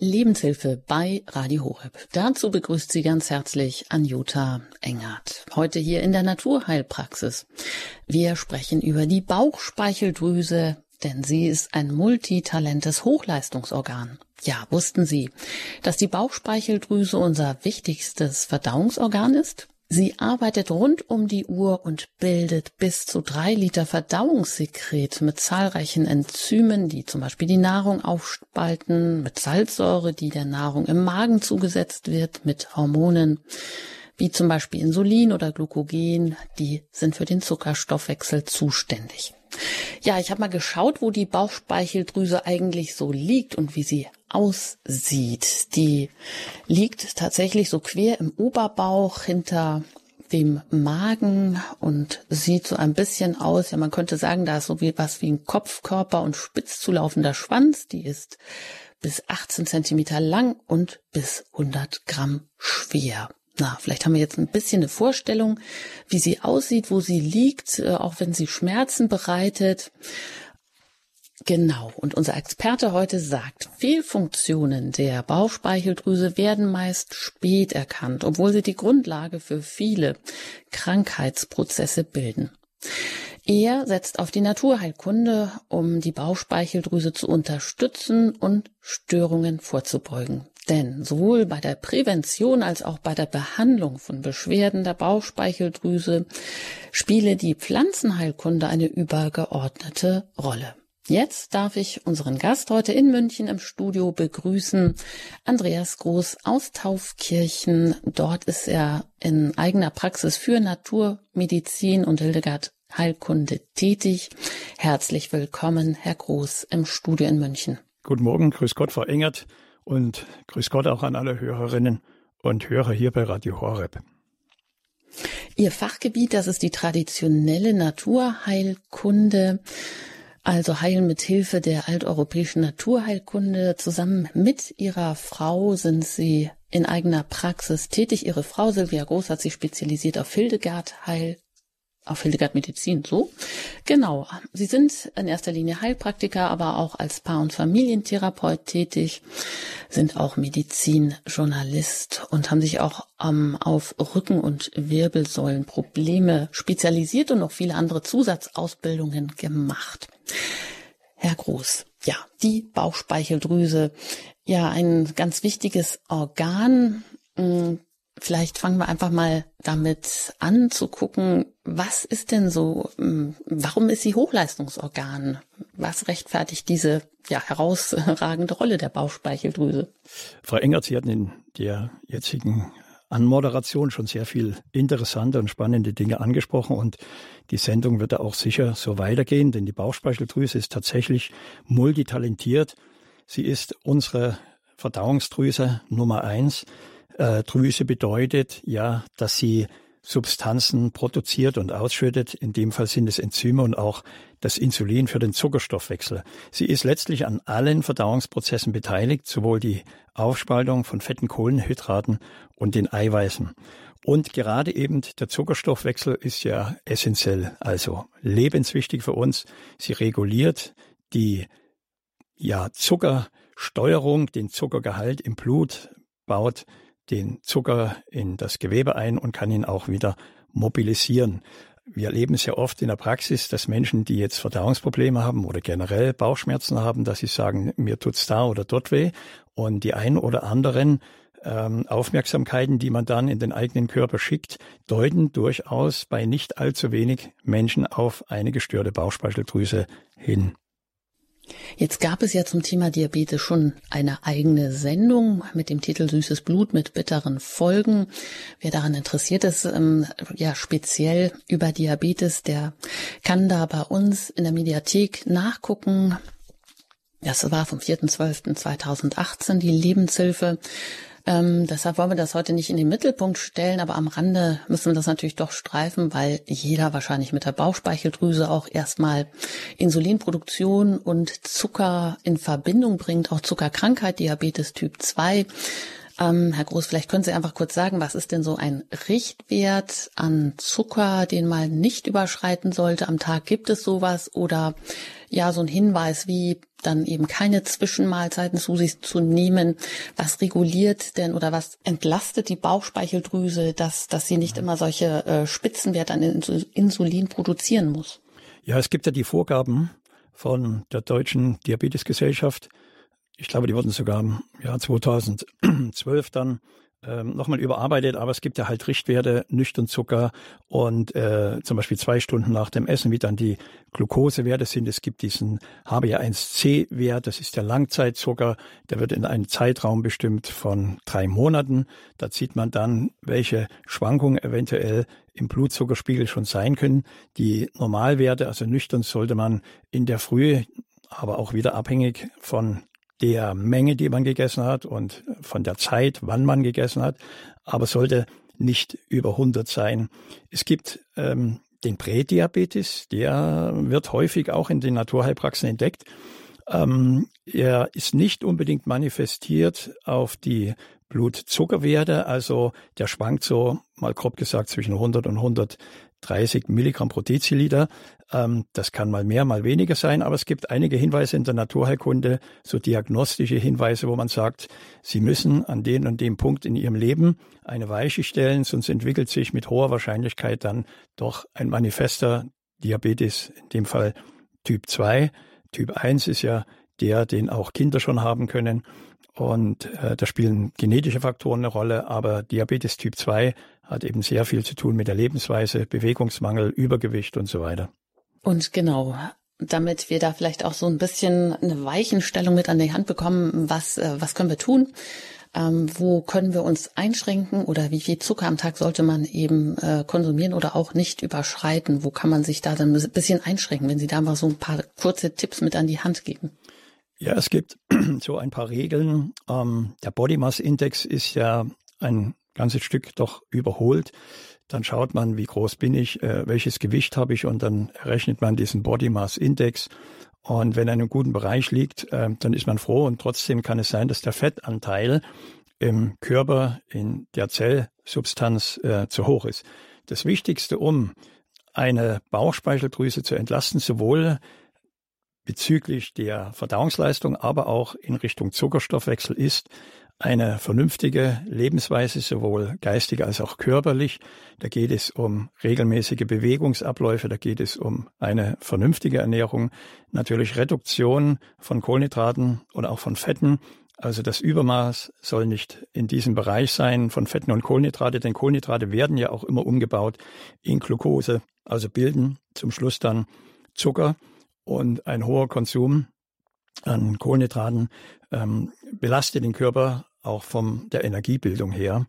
Lebenshilfe bei Radio Horeb. Dazu begrüßt sie ganz herzlich Anjuta Engert. Heute hier in der Naturheilpraxis. Wir sprechen über die Bauchspeicheldrüse, denn sie ist ein multitalentes Hochleistungsorgan. Ja, wussten Sie, dass die Bauchspeicheldrüse unser wichtigstes Verdauungsorgan ist? Sie arbeitet rund um die Uhr und bildet bis zu drei Liter Verdauungssekret mit zahlreichen Enzymen, die zum Beispiel die Nahrung aufspalten, mit Salzsäure, die der Nahrung im Magen zugesetzt wird, mit Hormonen, wie zum Beispiel Insulin oder Glucogen, die sind für den Zuckerstoffwechsel zuständig. Ja, ich habe mal geschaut, wo die Bauchspeicheldrüse eigentlich so liegt und wie sie aussieht. Die liegt tatsächlich so quer im Oberbauch hinter dem Magen und sieht so ein bisschen aus, ja, man könnte sagen, da ist so wie was wie ein Kopfkörper und spitz zulaufender Schwanz. Die ist bis 18 Zentimeter lang und bis 100 Gramm schwer. Na, vielleicht haben wir jetzt ein bisschen eine Vorstellung, wie sie aussieht, wo sie liegt, äh, auch wenn sie Schmerzen bereitet. Genau. Und unser Experte heute sagt, Fehlfunktionen der Bauchspeicheldrüse werden meist spät erkannt, obwohl sie die Grundlage für viele Krankheitsprozesse bilden. Er setzt auf die Naturheilkunde, um die Bauchspeicheldrüse zu unterstützen und Störungen vorzubeugen. Denn sowohl bei der Prävention als auch bei der Behandlung von Beschwerden der Bauchspeicheldrüse spiele die Pflanzenheilkunde eine übergeordnete Rolle. Jetzt darf ich unseren Gast heute in München im Studio begrüßen, Andreas Groß aus Taufkirchen. Dort ist er in eigener Praxis für Naturmedizin und Hildegard Heilkunde tätig. Herzlich willkommen, Herr Groß, im Studio in München. Guten Morgen, grüß Gott, Frau Engert und grüß Gott auch an alle Hörerinnen und Hörer hier bei Radio Horeb. Ihr Fachgebiet, das ist die traditionelle Naturheilkunde, also Heilen mit Hilfe der alteuropäischen Naturheilkunde. Zusammen mit ihrer Frau sind sie in eigener Praxis tätig. Ihre Frau Silvia Groß hat sich spezialisiert auf Hildegard Heil auf Hildegard Medizin, so. Genau. Sie sind in erster Linie Heilpraktiker, aber auch als Paar- und Familientherapeut tätig, sind auch Medizinjournalist und haben sich auch ähm, auf Rücken- und Wirbelsäulenprobleme spezialisiert und noch viele andere Zusatzausbildungen gemacht. Herr Groß, ja, die Bauchspeicheldrüse, ja, ein ganz wichtiges Organ, hm, Vielleicht fangen wir einfach mal damit an zu gucken, was ist denn so, hm, warum ist sie Hochleistungsorgan? Was rechtfertigt diese ja, herausragende Rolle der Bauchspeicheldrüse? Frau Engert, Sie hatten in der jetzigen Anmoderation schon sehr viel interessante und spannende Dinge angesprochen und die Sendung wird da auch sicher so weitergehen, denn die Bauchspeicheldrüse ist tatsächlich multitalentiert. Sie ist unsere Verdauungsdrüse Nummer eins. Äh, Drüse bedeutet ja, dass sie Substanzen produziert und ausschüttet. In dem Fall sind es Enzyme und auch das Insulin für den Zuckerstoffwechsel. Sie ist letztlich an allen Verdauungsprozessen beteiligt, sowohl die Aufspaltung von fetten Kohlenhydraten und den Eiweißen. Und gerade eben der Zuckerstoffwechsel ist ja essentiell, also lebenswichtig für uns. Sie reguliert die ja, Zuckersteuerung, den Zuckergehalt im Blut, baut den Zucker in das Gewebe ein und kann ihn auch wieder mobilisieren. Wir erleben ja oft in der Praxis, dass Menschen, die jetzt Verdauungsprobleme haben oder generell Bauchschmerzen haben, dass sie sagen, mir tut's da oder dort weh. Und die ein oder anderen ähm, Aufmerksamkeiten, die man dann in den eigenen Körper schickt, deuten durchaus bei nicht allzu wenig Menschen auf eine gestörte Bauchspeicheldrüse hin. Jetzt gab es ja zum Thema Diabetes schon eine eigene Sendung mit dem Titel Süßes Blut mit bitteren Folgen. Wer daran interessiert ist, ähm, ja speziell über Diabetes, der kann da bei uns in der Mediathek nachgucken. Das war vom 4.12.2018 die Lebenshilfe. Ähm, deshalb wollen wir das heute nicht in den Mittelpunkt stellen, aber am Rande müssen wir das natürlich doch streifen, weil jeder wahrscheinlich mit der Bauchspeicheldrüse auch erstmal Insulinproduktion und Zucker in Verbindung bringt, auch Zuckerkrankheit, Diabetes Typ 2. Ähm, Herr Groß, vielleicht können Sie einfach kurz sagen, was ist denn so ein Richtwert an Zucker, den man nicht überschreiten sollte am Tag? Gibt es sowas oder ja, so ein Hinweis, wie dann eben keine Zwischenmahlzeiten zu sich zu nehmen? Was reguliert denn oder was entlastet die Bauchspeicheldrüse, dass, dass sie nicht immer solche äh, Spitzenwerte an Insulin produzieren muss? Ja, es gibt ja die Vorgaben von der Deutschen Diabetesgesellschaft. Ich glaube, die wurden sogar im Jahr 2012 dann ähm, nochmal überarbeitet, aber es gibt ja halt Richtwerte, nüchtern Zucker und äh, zum Beispiel zwei Stunden nach dem Essen, wie dann die Glukosewerte sind. Es gibt diesen HbA1c-Wert, das ist der Langzeitzucker, der wird in einem Zeitraum bestimmt von drei Monaten. Da sieht man dann, welche Schwankungen eventuell im Blutzuckerspiegel schon sein können. Die Normalwerte, also nüchtern, sollte man in der Früh, aber auch wieder abhängig von der Menge, die man gegessen hat und von der Zeit, wann man gegessen hat, aber sollte nicht über 100 sein. Es gibt ähm, den Prädiabetes, der wird häufig auch in den Naturheilpraxen entdeckt. Ähm, er ist nicht unbedingt manifestiert auf die Blutzuckerwerte, also der schwankt so, mal grob gesagt, zwischen 100 und 100 30 Milligramm pro Deziliter. Ähm, das kann mal mehr, mal weniger sein, aber es gibt einige Hinweise in der Naturheilkunde, so diagnostische Hinweise, wo man sagt, Sie müssen an den und dem Punkt in Ihrem Leben eine Weiche stellen, sonst entwickelt sich mit hoher Wahrscheinlichkeit dann doch ein manifester Diabetes, in dem Fall Typ 2. Typ 1 ist ja der, den auch Kinder schon haben können. Und äh, da spielen genetische Faktoren eine Rolle, aber Diabetes Typ 2 hat eben sehr viel zu tun mit der Lebensweise, Bewegungsmangel, Übergewicht und so weiter. Und genau, damit wir da vielleicht auch so ein bisschen eine Weichenstellung mit an die Hand bekommen, was, äh, was können wir tun? Ähm, wo können wir uns einschränken oder wie viel Zucker am Tag sollte man eben äh, konsumieren oder auch nicht überschreiten? Wo kann man sich da dann ein bisschen einschränken, wenn Sie da mal so ein paar kurze Tipps mit an die Hand geben? Ja, es gibt so ein paar Regeln. Ähm, der Body Mass Index ist ja ein ganzes Stück doch überholt. Dann schaut man, wie groß bin ich, äh, welches Gewicht habe ich und dann rechnet man diesen Body Mass Index. Und wenn er in einem guten Bereich liegt, äh, dann ist man froh und trotzdem kann es sein, dass der Fettanteil im Körper in der Zellsubstanz äh, zu hoch ist. Das Wichtigste, um eine Bauchspeicheldrüse zu entlasten, sowohl bezüglich der Verdauungsleistung, aber auch in Richtung Zuckerstoffwechsel ist, eine vernünftige Lebensweise, sowohl geistig als auch körperlich. Da geht es um regelmäßige Bewegungsabläufe, da geht es um eine vernünftige Ernährung, natürlich Reduktion von Kohlenhydraten oder auch von Fetten. Also das Übermaß soll nicht in diesem Bereich sein von Fetten und Kohlenhydrate, denn Kohlenhydrate werden ja auch immer umgebaut in Glucose, also bilden zum Schluss dann Zucker und ein hoher Konsum an Kohlenhydraten ähm, belastet den Körper auch von der Energiebildung her.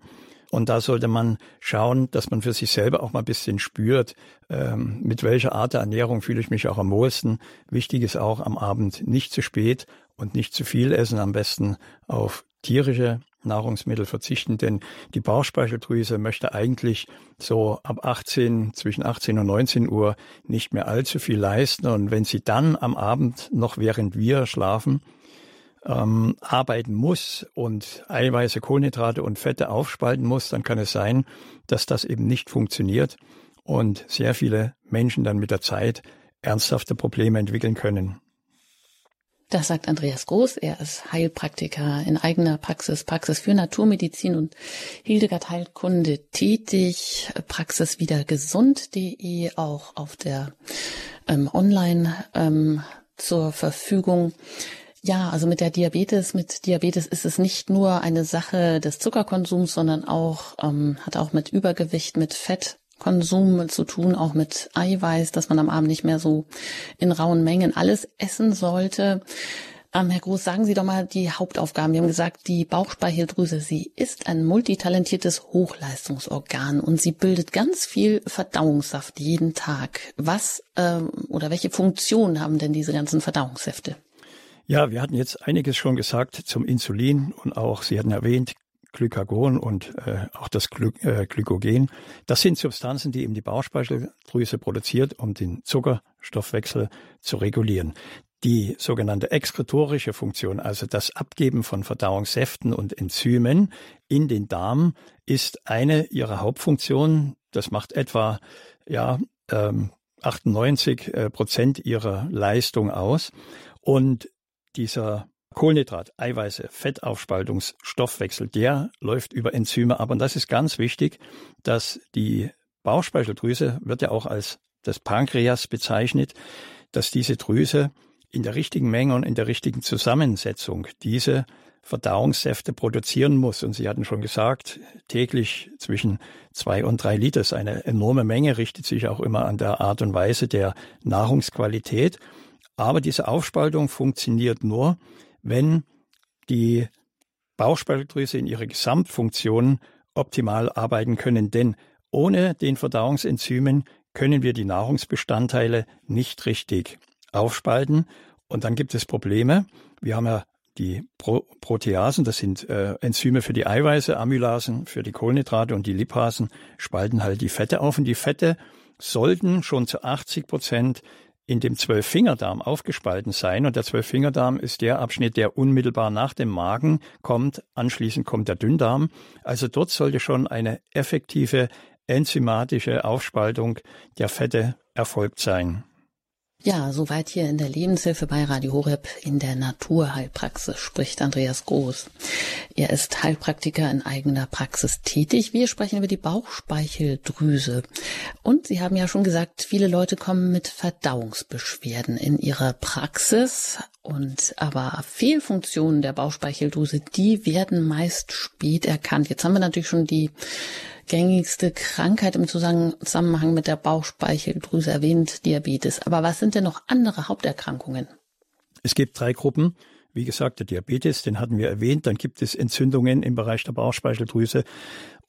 Und da sollte man schauen, dass man für sich selber auch mal ein bisschen spürt, ähm, mit welcher Art der Ernährung fühle ich mich auch am wohlsten. Wichtig ist auch am Abend nicht zu spät und nicht zu viel essen, am besten auf tierische Nahrungsmittel verzichten, denn die Bauchspeicheldrüse möchte eigentlich so ab 18, zwischen 18 und 19 Uhr nicht mehr allzu viel leisten. Und wenn sie dann am Abend noch während wir schlafen, ähm, arbeiten muss und Eiweiße, Kohlenhydrate und Fette aufspalten muss, dann kann es sein, dass das eben nicht funktioniert und sehr viele Menschen dann mit der Zeit ernsthafte Probleme entwickeln können. Das sagt Andreas Groß. Er ist Heilpraktiker in eigener Praxis, Praxis für Naturmedizin und Hildegard Heilkunde tätig. Praxis wieder gesund.de auch auf der ähm, Online ähm, zur Verfügung. Ja, also mit der Diabetes, mit Diabetes ist es nicht nur eine Sache des Zuckerkonsums, sondern auch, ähm, hat auch mit Übergewicht, mit Fettkonsum zu tun, auch mit Eiweiß, dass man am Abend nicht mehr so in rauen Mengen alles essen sollte. Ähm, Herr Groß, sagen Sie doch mal die Hauptaufgaben. Wir haben gesagt, die Bauchspeicheldrüse, sie ist ein multitalentiertes Hochleistungsorgan und sie bildet ganz viel Verdauungssaft jeden Tag. Was ähm, oder welche Funktion haben denn diese ganzen Verdauungssäfte? Ja, wir hatten jetzt einiges schon gesagt zum Insulin und auch, Sie hatten erwähnt, Glykagon und äh, auch das Gly äh, Glykogen. Das sind Substanzen, die eben die Bauchspeicheldrüse produziert, um den Zuckerstoffwechsel zu regulieren. Die sogenannte exkretorische Funktion, also das Abgeben von Verdauungssäften und Enzymen in den Darm, ist eine ihrer Hauptfunktionen. Das macht etwa ja, ähm, 98 äh, Prozent ihrer Leistung aus. Und dieser Kohlenhydrat, Eiweiße, Fettaufspaltungsstoffwechsel, der läuft über Enzyme ab. Und das ist ganz wichtig, dass die Bauchspeicheldrüse wird ja auch als das Pankreas bezeichnet, dass diese Drüse in der richtigen Menge und in der richtigen Zusammensetzung diese Verdauungssäfte produzieren muss. Und Sie hatten schon gesagt, täglich zwischen zwei und drei Liter ist eine enorme Menge, richtet sich auch immer an der Art und Weise der Nahrungsqualität. Aber diese Aufspaltung funktioniert nur, wenn die Bauchspeicheldrüse in ihrer Gesamtfunktion optimal arbeiten können. Denn ohne den Verdauungsenzymen können wir die Nahrungsbestandteile nicht richtig aufspalten. Und dann gibt es Probleme. Wir haben ja die Pro Proteasen, das sind äh, Enzyme für die Eiweiße, Amylasen für die Kohlenhydrate und die Lipasen spalten halt die Fette auf. Und die Fette sollten schon zu 80 Prozent in dem Zwölffingerdarm aufgespalten sein. Und der Zwölffingerdarm ist der Abschnitt, der unmittelbar nach dem Magen kommt. Anschließend kommt der Dünndarm. Also dort sollte schon eine effektive enzymatische Aufspaltung der Fette erfolgt sein. Ja, soweit hier in der Lebenshilfe bei Radio Horeb in der Naturheilpraxis spricht Andreas Groß. Er ist Heilpraktiker in eigener Praxis tätig. Wir sprechen über die Bauchspeicheldrüse. Und Sie haben ja schon gesagt, viele Leute kommen mit Verdauungsbeschwerden in ihrer Praxis. Und aber Fehlfunktionen der Bauchspeicheldrüse, die werden meist spät erkannt. Jetzt haben wir natürlich schon die gängigste Krankheit im Zusammenhang mit der Bauchspeicheldrüse erwähnt, Diabetes. Aber was sind denn noch andere Haupterkrankungen? Es gibt drei Gruppen. Wie gesagt, der Diabetes, den hatten wir erwähnt. Dann gibt es Entzündungen im Bereich der Bauchspeicheldrüse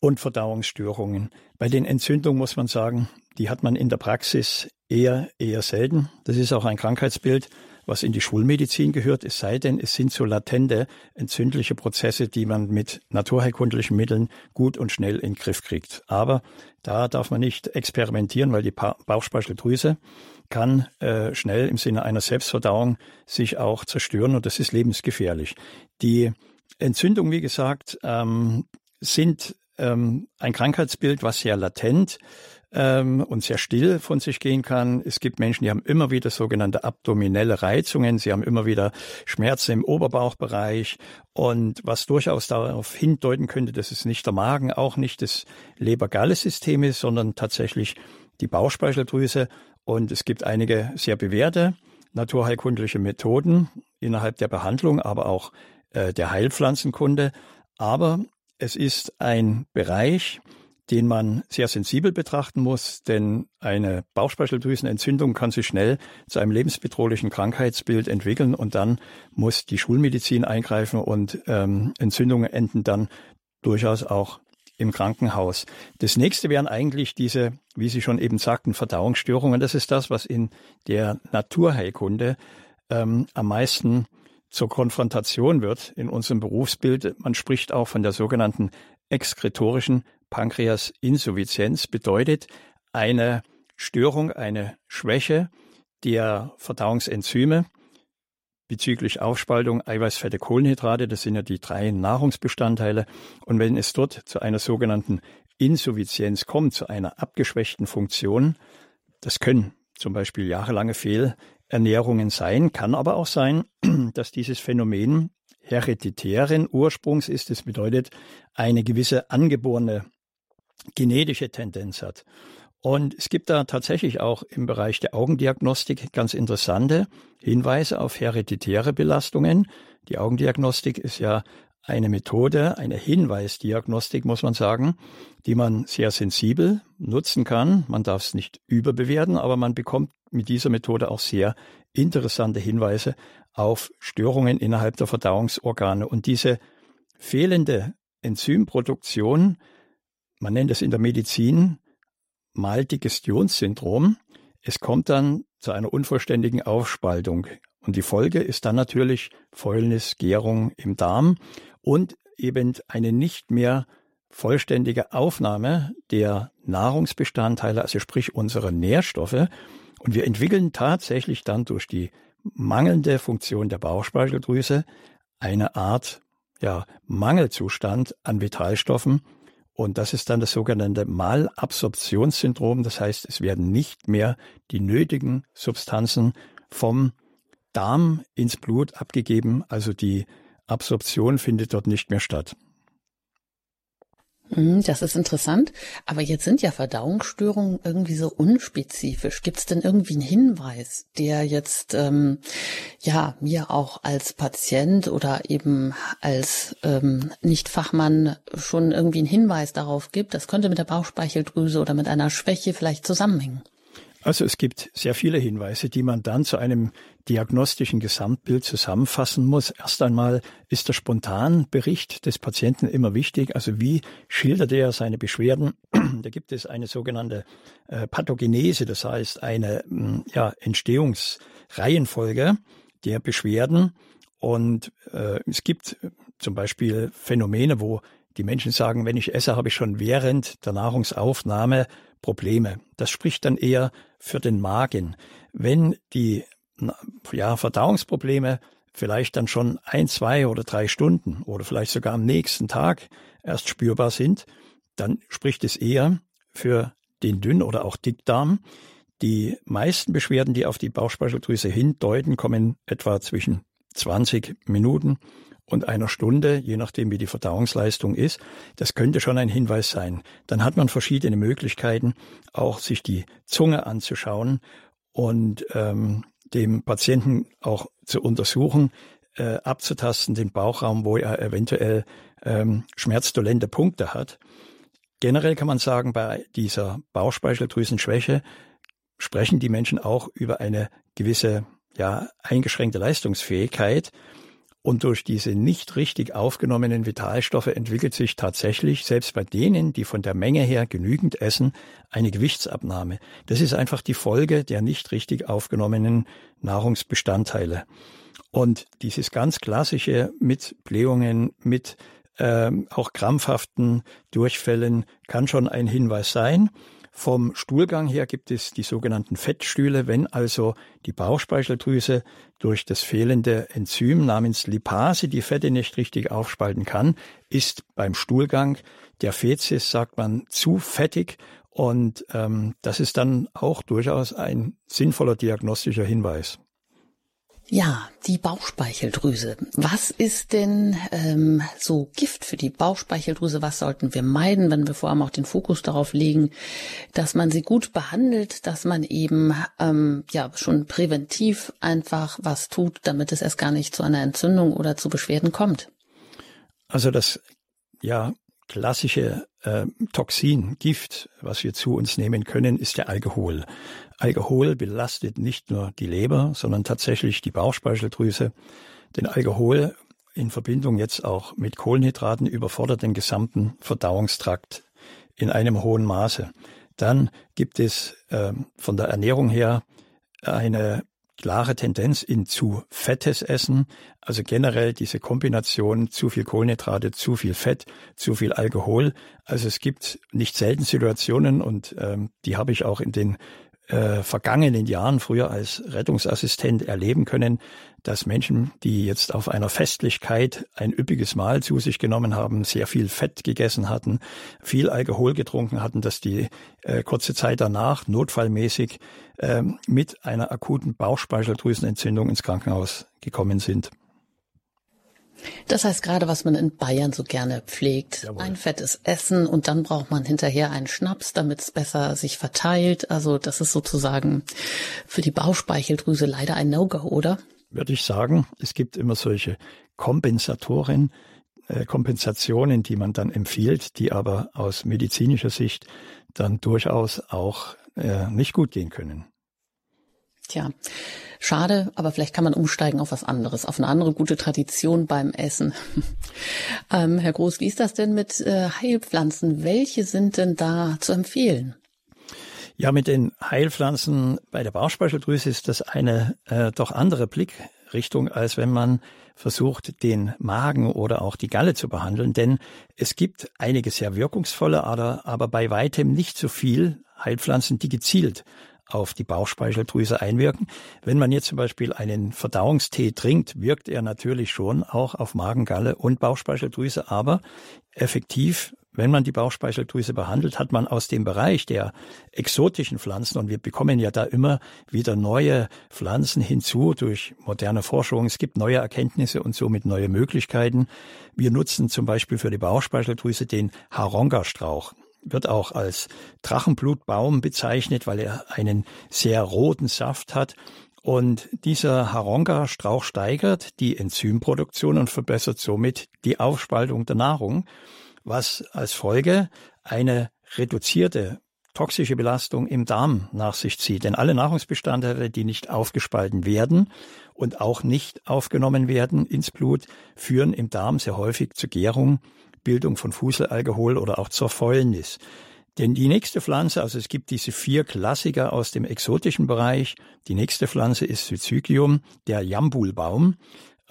und Verdauungsstörungen. Bei den Entzündungen muss man sagen, die hat man in der Praxis eher, eher selten. Das ist auch ein Krankheitsbild, was in die Schulmedizin gehört, es sei denn, es sind so latente entzündliche Prozesse, die man mit naturheilkundlichen Mitteln gut und schnell in den Griff kriegt. Aber da darf man nicht experimentieren, weil die Bauchspeicheldrüse kann äh, schnell im Sinne einer Selbstverdauung sich auch zerstören und das ist lebensgefährlich. Die Entzündungen, wie gesagt, ähm, sind ähm, ein Krankheitsbild, was sehr latent ähm, und sehr still von sich gehen kann. Es gibt Menschen, die haben immer wieder sogenannte abdominelle Reizungen. Sie haben immer wieder Schmerzen im Oberbauchbereich und was durchaus darauf hindeuten könnte, dass es nicht der Magen, auch nicht das Leber-Galle-System ist, sondern tatsächlich die Bauchspeicheldrüse. Und es gibt einige sehr bewährte naturheilkundliche Methoden innerhalb der Behandlung, aber auch äh, der Heilpflanzenkunde. Aber es ist ein Bereich, den man sehr sensibel betrachten muss, denn eine Bauchspeicheldrüsenentzündung kann sich schnell zu einem lebensbedrohlichen Krankheitsbild entwickeln und dann muss die Schulmedizin eingreifen und ähm, Entzündungen enden dann durchaus auch im Krankenhaus. Das nächste wären eigentlich diese, wie Sie schon eben sagten, Verdauungsstörungen. Das ist das, was in der Naturheilkunde ähm, am meisten zur Konfrontation wird in unserem Berufsbild. Man spricht auch von der sogenannten exkretorischen Pankreasinsuffizienz bedeutet eine Störung, eine Schwäche der Verdauungsenzyme bezüglich Aufspaltung Eiweißfette, Kohlenhydrate. Das sind ja die drei Nahrungsbestandteile. Und wenn es dort zu einer sogenannten Insuffizienz kommt, zu einer abgeschwächten Funktion, das können zum Beispiel jahrelange Fehlernährungen sein, kann aber auch sein, dass dieses Phänomen hereditären Ursprungs ist. Das bedeutet, eine gewisse angeborene genetische Tendenz hat. Und es gibt da tatsächlich auch im Bereich der Augendiagnostik ganz interessante Hinweise auf hereditäre Belastungen. Die Augendiagnostik ist ja eine Methode, eine Hinweisdiagnostik, muss man sagen, die man sehr sensibel nutzen kann. Man darf es nicht überbewerten, aber man bekommt mit dieser Methode auch sehr interessante Hinweise auf Störungen innerhalb der Verdauungsorgane. Und diese fehlende Enzymproduktion, man nennt es in der Medizin Maldigestionssyndrom, es kommt dann zu einer unvollständigen Aufspaltung. Und die Folge ist dann natürlich Fäulnis, Gärung im Darm und eben eine nicht mehr vollständige Aufnahme der Nahrungsbestandteile, also sprich unsere Nährstoffe. Und wir entwickeln tatsächlich dann durch die mangelnde Funktion der Bauchspeicheldrüse eine Art ja, Mangelzustand an Vitalstoffen. Und das ist dann das sogenannte Malabsorptionssyndrom. Das heißt, es werden nicht mehr die nötigen Substanzen vom Darm ins Blut abgegeben. Also die Absorption findet dort nicht mehr statt. Mhm, das ist interessant. Aber jetzt sind ja Verdauungsstörungen irgendwie so unspezifisch. Gibt es denn irgendwie einen Hinweis, der jetzt ähm, ja mir auch als Patient oder eben als ähm, Nicht-Fachmann schon irgendwie einen Hinweis darauf gibt, das könnte mit der Bauchspeicheldrüse oder mit einer Schwäche vielleicht zusammenhängen? Also es gibt sehr viele Hinweise, die man dann zu einem diagnostischen Gesamtbild zusammenfassen muss. Erst einmal ist der Spontanbericht des Patienten immer wichtig. Also wie schildert er seine Beschwerden? Da gibt es eine sogenannte äh, Pathogenese, das heißt eine hm, ja, Entstehungsreihenfolge der Beschwerden. Und äh, es gibt zum Beispiel Phänomene, wo die Menschen sagen, wenn ich esse, habe ich schon während der Nahrungsaufnahme Probleme. Das spricht dann eher für den Magen. Wenn die ja, Verdauungsprobleme vielleicht dann schon ein, zwei oder drei Stunden oder vielleicht sogar am nächsten Tag erst spürbar sind, dann spricht es eher für den Dünn- oder auch Dickdarm. Die meisten Beschwerden, die auf die Bauchspeicheldrüse hindeuten, kommen etwa zwischen 20 Minuten und einer Stunde, je nachdem wie die Verdauungsleistung ist. Das könnte schon ein Hinweis sein. Dann hat man verschiedene Möglichkeiten, auch sich die Zunge anzuschauen und ähm, dem Patienten auch zu untersuchen, äh, abzutasten, den Bauchraum, wo er eventuell ähm, schmerzdolente Punkte hat. Generell kann man sagen, bei dieser Bauchspeicheldrüsenschwäche sprechen die Menschen auch über eine gewisse ja, eingeschränkte Leistungsfähigkeit. Und durch diese nicht richtig aufgenommenen Vitalstoffe entwickelt sich tatsächlich, selbst bei denen, die von der Menge her genügend essen, eine Gewichtsabnahme. Das ist einfach die Folge der nicht richtig aufgenommenen Nahrungsbestandteile. Und dieses ganz klassische mit Blähungen, mit ähm, auch krampfhaften Durchfällen kann schon ein Hinweis sein. Vom Stuhlgang her gibt es die sogenannten Fettstühle. Wenn also die Bauchspeicheldrüse durch das fehlende Enzym namens Lipase die Fette nicht richtig aufspalten kann, ist beim Stuhlgang der Fezes, sagt man, zu fettig und ähm, das ist dann auch durchaus ein sinnvoller diagnostischer Hinweis. Ja, die Bauchspeicheldrüse. Was ist denn ähm, so Gift für die Bauchspeicheldrüse? Was sollten wir meiden, wenn wir vor allem auch den Fokus darauf legen, dass man sie gut behandelt, dass man eben ähm, ja schon präventiv einfach was tut, damit es erst gar nicht zu einer Entzündung oder zu Beschwerden kommt? Also das ja klassische äh, Toxin, Gift, was wir zu uns nehmen können, ist der Alkohol. Alkohol belastet nicht nur die Leber, sondern tatsächlich die Bauchspeicheldrüse. Denn Alkohol in Verbindung jetzt auch mit Kohlenhydraten überfordert den gesamten Verdauungstrakt in einem hohen Maße. Dann gibt es äh, von der Ernährung her eine klare Tendenz in zu fettes Essen. Also generell diese Kombination zu viel Kohlenhydrate, zu viel Fett, zu viel Alkohol. Also es gibt nicht selten Situationen und ähm, die habe ich auch in den äh, vergangenen Jahren früher als Rettungsassistent erleben können, dass Menschen, die jetzt auf einer Festlichkeit ein üppiges Mahl zu sich genommen haben, sehr viel Fett gegessen hatten, viel Alkohol getrunken hatten, dass die äh, kurze Zeit danach notfallmäßig äh, mit einer akuten Bauchspeicheldrüsenentzündung ins Krankenhaus gekommen sind. Das heißt gerade, was man in Bayern so gerne pflegt. Jawohl. Ein fettes Essen und dann braucht man hinterher einen Schnaps, damit es besser sich verteilt. Also das ist sozusagen für die Bauchspeicheldrüse leider ein No-Go, oder? Würde ich sagen. Es gibt immer solche Kompensatoren, äh, Kompensationen, die man dann empfiehlt, die aber aus medizinischer Sicht dann durchaus auch äh, nicht gut gehen können. Tja, schade, aber vielleicht kann man umsteigen auf was anderes, auf eine andere gute Tradition beim Essen. ähm, Herr Groß, wie ist das denn mit äh, Heilpflanzen? Welche sind denn da zu empfehlen? Ja, mit den Heilpflanzen bei der Bauchspeicheldrüse ist das eine äh, doch andere Blickrichtung, als wenn man versucht, den Magen oder auch die Galle zu behandeln. Denn es gibt einige sehr wirkungsvolle, aber, aber bei weitem nicht so viel Heilpflanzen, die gezielt auf die Bauchspeicheldrüse einwirken. Wenn man jetzt zum Beispiel einen Verdauungstee trinkt, wirkt er natürlich schon auch auf Magen, Galle und Bauchspeicheldrüse, aber effektiv wenn man die Bauchspeicheldrüse behandelt, hat man aus dem Bereich der exotischen Pflanzen, und wir bekommen ja da immer wieder neue Pflanzen hinzu durch moderne Forschung, es gibt neue Erkenntnisse und somit neue Möglichkeiten. Wir nutzen zum Beispiel für die Bauchspeicheldrüse den Haronga-Strauch wird auch als Drachenblutbaum bezeichnet, weil er einen sehr roten Saft hat. Und dieser Haronga-Strauch steigert die Enzymproduktion und verbessert somit die Aufspaltung der Nahrung was als Folge eine reduzierte toxische Belastung im Darm nach sich zieht. Denn alle Nahrungsbestandteile, die nicht aufgespalten werden und auch nicht aufgenommen werden ins Blut, führen im Darm sehr häufig zur Gärung, Bildung von Fuselalkohol oder auch zur Fäulnis. Denn die nächste Pflanze, also es gibt diese vier Klassiker aus dem exotischen Bereich. Die nächste Pflanze ist Syzygium, der Jambulbaum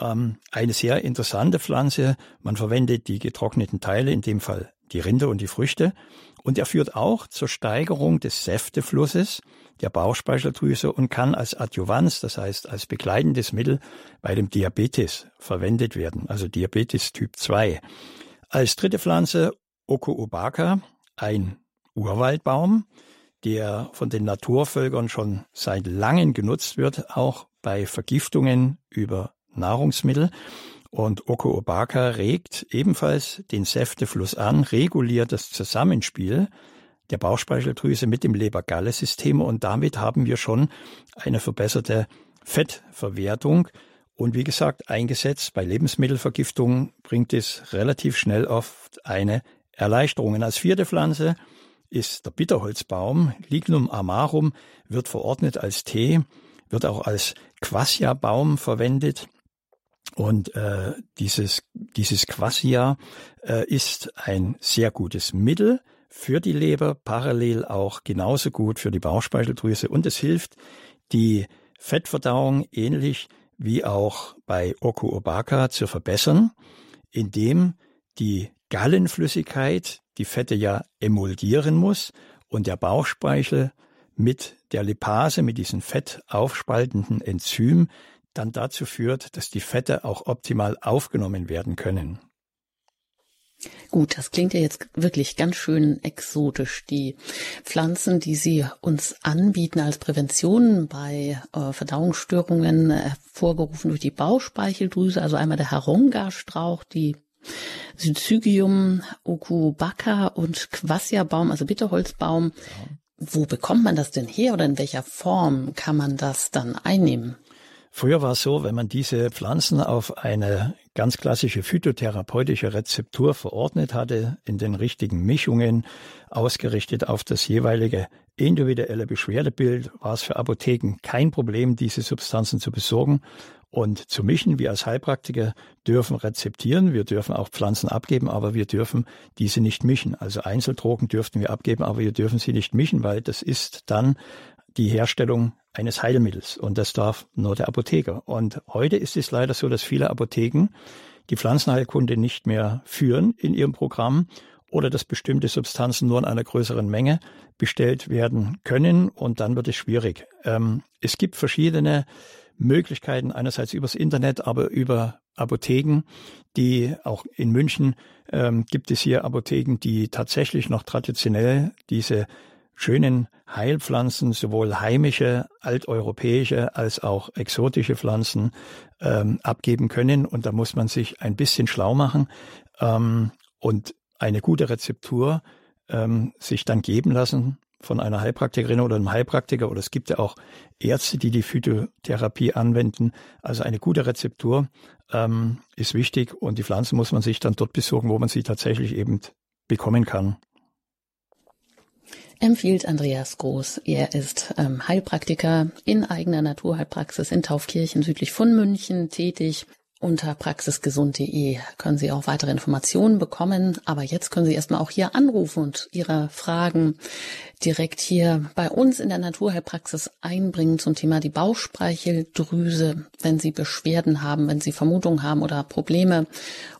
ähm, eine sehr interessante Pflanze. Man verwendet die getrockneten Teile, in dem Fall die Rinde und die Früchte. Und er führt auch zur Steigerung des Säfteflusses der Bauchspeicheldrüse und kann als Adjuvanz, das heißt als begleitendes Mittel bei dem Diabetes verwendet werden, also Diabetes Typ 2. Als dritte Pflanze Okoobaka, ein Urwaldbaum, der von den Naturvölkern schon seit langem genutzt wird, auch bei Vergiftungen über Nahrungsmittel. Und Oko Obaka regt ebenfalls den Säftefluss an, reguliert das Zusammenspiel der Bauchspeicheldrüse mit dem Leber-Galle-System und damit haben wir schon eine verbesserte Fettverwertung. Und wie gesagt, eingesetzt bei Lebensmittelvergiftung bringt es relativ schnell oft eine Erleichterung. Und als vierte Pflanze ist der Bitterholzbaum, Lignum amarum, wird verordnet als Tee, wird auch als Quassia-Baum verwendet. Und äh, dieses, dieses Quassia äh, ist ein sehr gutes Mittel für die Leber, parallel auch genauso gut für die Bauchspeicheldrüse. Und es hilft, die Fettverdauung ähnlich wie auch bei Okuobaka zu verbessern, indem die Gallenflüssigkeit die Fette ja emulgieren muss und der Bauchspeichel mit der Lipase, mit diesem fettaufspaltenden Enzym dann dazu führt, dass die Fette auch optimal aufgenommen werden können. Gut, das klingt ja jetzt wirklich ganz schön exotisch. Die Pflanzen, die Sie uns anbieten als Prävention bei äh, Verdauungsstörungen, hervorgerufen durch die Bauchspeicheldrüse, also einmal der Haronga-Strauch, die Syzygium okubaka und Quassia-Baum, also Bitterholzbaum. Wo bekommt man das denn her oder in welcher Form kann man das dann einnehmen? Früher war es so, wenn man diese Pflanzen auf eine ganz klassische phytotherapeutische Rezeptur verordnet hatte, in den richtigen Mischungen, ausgerichtet auf das jeweilige individuelle Beschwerdebild, war es für Apotheken kein Problem, diese Substanzen zu besorgen und zu mischen. Wir als Heilpraktiker dürfen rezeptieren, wir dürfen auch Pflanzen abgeben, aber wir dürfen diese nicht mischen. Also Einzeldrogen dürften wir abgeben, aber wir dürfen sie nicht mischen, weil das ist dann die Herstellung eines Heilmittels und das darf nur der Apotheker. Und heute ist es leider so, dass viele Apotheken die Pflanzenheilkunde nicht mehr führen in ihrem Programm oder dass bestimmte Substanzen nur in einer größeren Menge bestellt werden können und dann wird es schwierig. Ähm, es gibt verschiedene Möglichkeiten, einerseits übers Internet, aber über Apotheken, die auch in München ähm, gibt es hier Apotheken, die tatsächlich noch traditionell diese schönen Heilpflanzen, sowohl heimische, alteuropäische als auch exotische Pflanzen ähm, abgeben können. Und da muss man sich ein bisschen schlau machen ähm, und eine gute Rezeptur ähm, sich dann geben lassen von einer Heilpraktikerin oder einem Heilpraktiker. Oder es gibt ja auch Ärzte, die die Phytotherapie anwenden. Also eine gute Rezeptur ähm, ist wichtig und die Pflanzen muss man sich dann dort besorgen, wo man sie tatsächlich eben bekommen kann empfiehlt Andreas Groß. Er ist ähm, Heilpraktiker in eigener Naturheilpraxis in Taufkirchen südlich von München tätig. Unter praxisgesund.de können Sie auch weitere Informationen bekommen. Aber jetzt können Sie erstmal auch hier anrufen und Ihre Fragen direkt hier bei uns in der Naturheilpraxis einbringen zum Thema die Bauchspeicheldrüse, wenn Sie Beschwerden haben, wenn Sie Vermutungen haben oder Probleme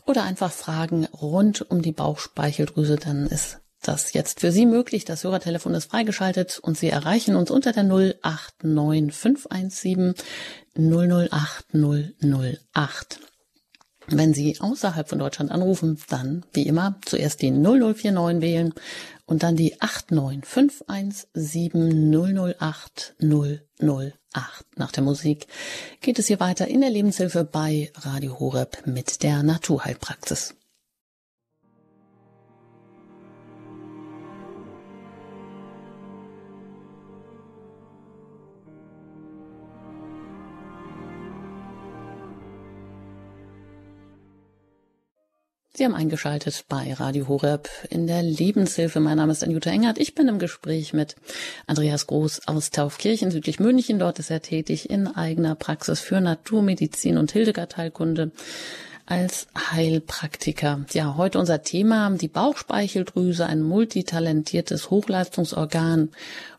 oder einfach Fragen rund um die Bauchspeicheldrüse, dann ist das jetzt für Sie möglich. Das Hörertelefon ist freigeschaltet und Sie erreichen uns unter der 089 517 008 008. Wenn Sie außerhalb von Deutschland anrufen, dann wie immer zuerst die 0049 wählen und dann die 89517 008 Nach der Musik geht es hier weiter in der Lebenshilfe bei Radio Horeb mit der Naturheilpraxis. Sie haben eingeschaltet bei Radio Horeb in der Lebenshilfe. Mein Name ist Anjuta Engert. Ich bin im Gespräch mit Andreas Groß aus Taufkirchen südlich München. Dort ist er tätig in eigener Praxis für Naturmedizin und Hildegard-Heilkunde als Heilpraktiker. Ja, heute unser Thema, die Bauchspeicheldrüse, ein multitalentiertes Hochleistungsorgan.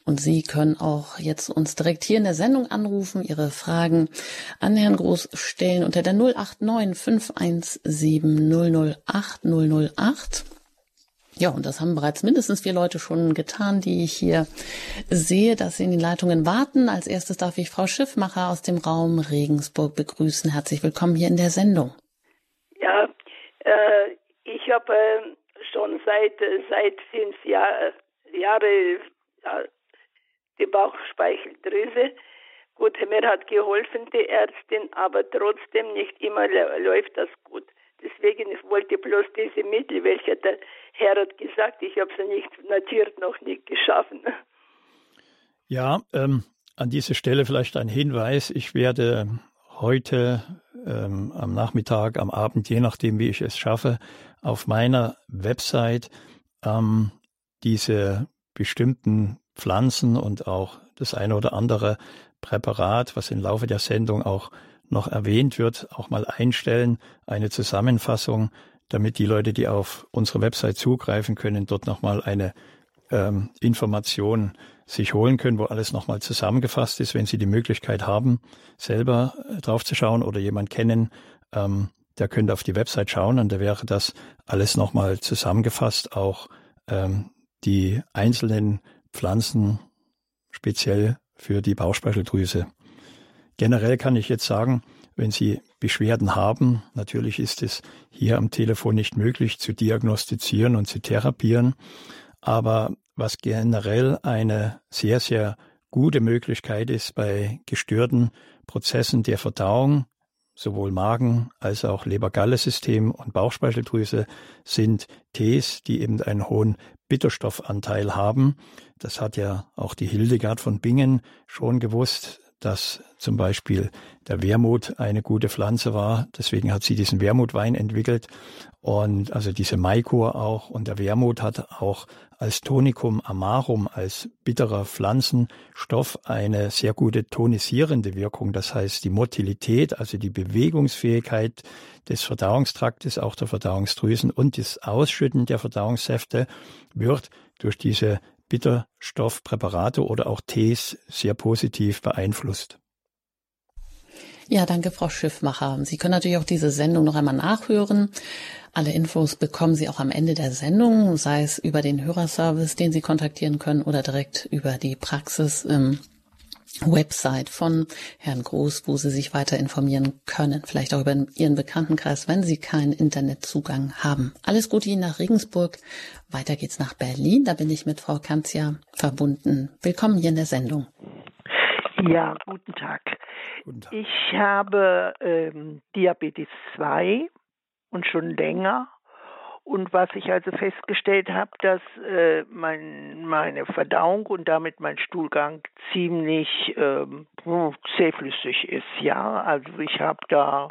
Und Sie können auch jetzt uns direkt hier in der Sendung anrufen, Ihre Fragen an Herrn Groß stellen unter der 089 517 008 008. Ja, und das haben bereits mindestens vier Leute schon getan, die ich hier sehe, dass sie in den Leitungen warten. Als erstes darf ich Frau Schiffmacher aus dem Raum Regensburg begrüßen. Herzlich willkommen hier in der Sendung. Ja, äh, ich habe äh, schon seit seit fünf Jahr, Jahre ja, die Bauchspeicheldrüse. Gut, mir hat geholfen die Ärztin, aber trotzdem nicht immer läuft das gut. Deswegen ich wollte bloß diese Mittel, welche der Herr hat gesagt, ich habe sie nicht notiert, noch nicht geschaffen. Ja, ähm, an dieser Stelle vielleicht ein Hinweis. Ich werde heute ähm, am Nachmittag, am Abend, je nachdem, wie ich es schaffe, auf meiner Website ähm, diese bestimmten Pflanzen und auch das eine oder andere Präparat, was im Laufe der Sendung auch noch erwähnt wird, auch mal einstellen, eine Zusammenfassung, damit die Leute, die auf unsere Website zugreifen können, dort nochmal eine ähm, Information sich holen können, wo alles nochmal zusammengefasst ist, wenn Sie die Möglichkeit haben, selber äh, draufzuschauen oder jemand kennen, ähm, der könnte auf die Website schauen und da wäre das alles nochmal zusammengefasst, auch ähm, die einzelnen Pflanzen speziell für die Bauchspeicheldrüse. Generell kann ich jetzt sagen, wenn Sie Beschwerden haben, natürlich ist es hier am Telefon nicht möglich zu diagnostizieren und zu therapieren, aber was generell eine sehr, sehr gute Möglichkeit ist bei gestörten Prozessen der Verdauung, sowohl Magen als auch Leber-Galle-System und Bauchspeicheldrüse sind Tees, die eben einen hohen Bitterstoffanteil haben. Das hat ja auch die Hildegard von Bingen schon gewusst, dass zum Beispiel der Wermut eine gute Pflanze war. Deswegen hat sie diesen Wermutwein entwickelt. Und also diese Maikur auch. Und der Wermut hat auch als Tonicum amarum, als bitterer Pflanzenstoff, eine sehr gute tonisierende Wirkung. Das heißt, die Motilität, also die Bewegungsfähigkeit des Verdauungstraktes, auch der Verdauungsdrüsen und das Ausschütten der Verdauungssäfte wird durch diese Bitterstoffpräparate oder auch Tees sehr positiv beeinflusst. Ja, danke, Frau Schiffmacher. Sie können natürlich auch diese Sendung noch einmal nachhören. Alle Infos bekommen Sie auch am Ende der Sendung, sei es über den Hörerservice, den Sie kontaktieren können, oder direkt über die Praxis im Website von Herrn Groß, wo Sie sich weiter informieren können. Vielleicht auch über Ihren Bekanntenkreis, wenn Sie keinen Internetzugang haben. Alles Gute Ihnen nach Regensburg. Weiter geht's nach Berlin. Da bin ich mit Frau Kanzia verbunden. Willkommen hier in der Sendung. Ja, guten Tag. Guten Tag. Ich habe ähm, Diabetes 2 und schon länger und was ich also festgestellt habe, dass äh, mein, meine Verdauung und damit mein Stuhlgang ziemlich ähm, zähflüssig ist. Ja, also ich habe da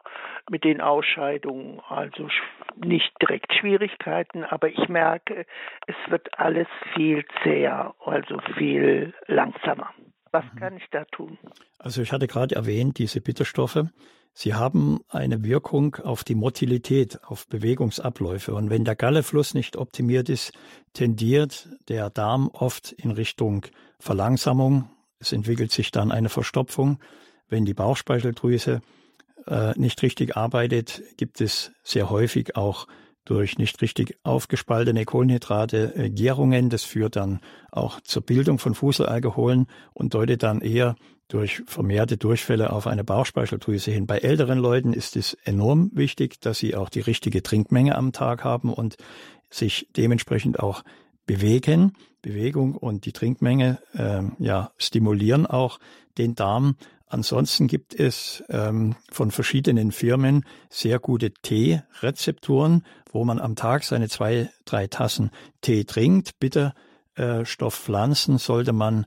mit den Ausscheidungen also nicht direkt Schwierigkeiten, aber ich merke, es wird alles viel zäher, also viel langsamer. Was mhm. kann ich da tun? Also ich hatte gerade erwähnt, diese Bitterstoffe, Sie haben eine Wirkung auf die Motilität, auf Bewegungsabläufe. Und wenn der Gallefluss nicht optimiert ist, tendiert der Darm oft in Richtung Verlangsamung. Es entwickelt sich dann eine Verstopfung. Wenn die Bauchspeicheldrüse äh, nicht richtig arbeitet, gibt es sehr häufig auch durch nicht richtig aufgespaltene Kohlenhydrate äh, Gärungen. Das führt dann auch zur Bildung von Fuselalkoholen und deutet dann eher durch vermehrte Durchfälle auf eine Bauchspeicheldrüse hin. Bei älteren Leuten ist es enorm wichtig, dass sie auch die richtige Trinkmenge am Tag haben und sich dementsprechend auch bewegen. Bewegung und die Trinkmenge äh, ja, stimulieren auch den Darm. Ansonsten gibt es ähm, von verschiedenen Firmen sehr gute T-Rezeptoren, wo man am Tag seine zwei, drei Tassen Tee trinkt. Bitterstoffpflanzen sollte man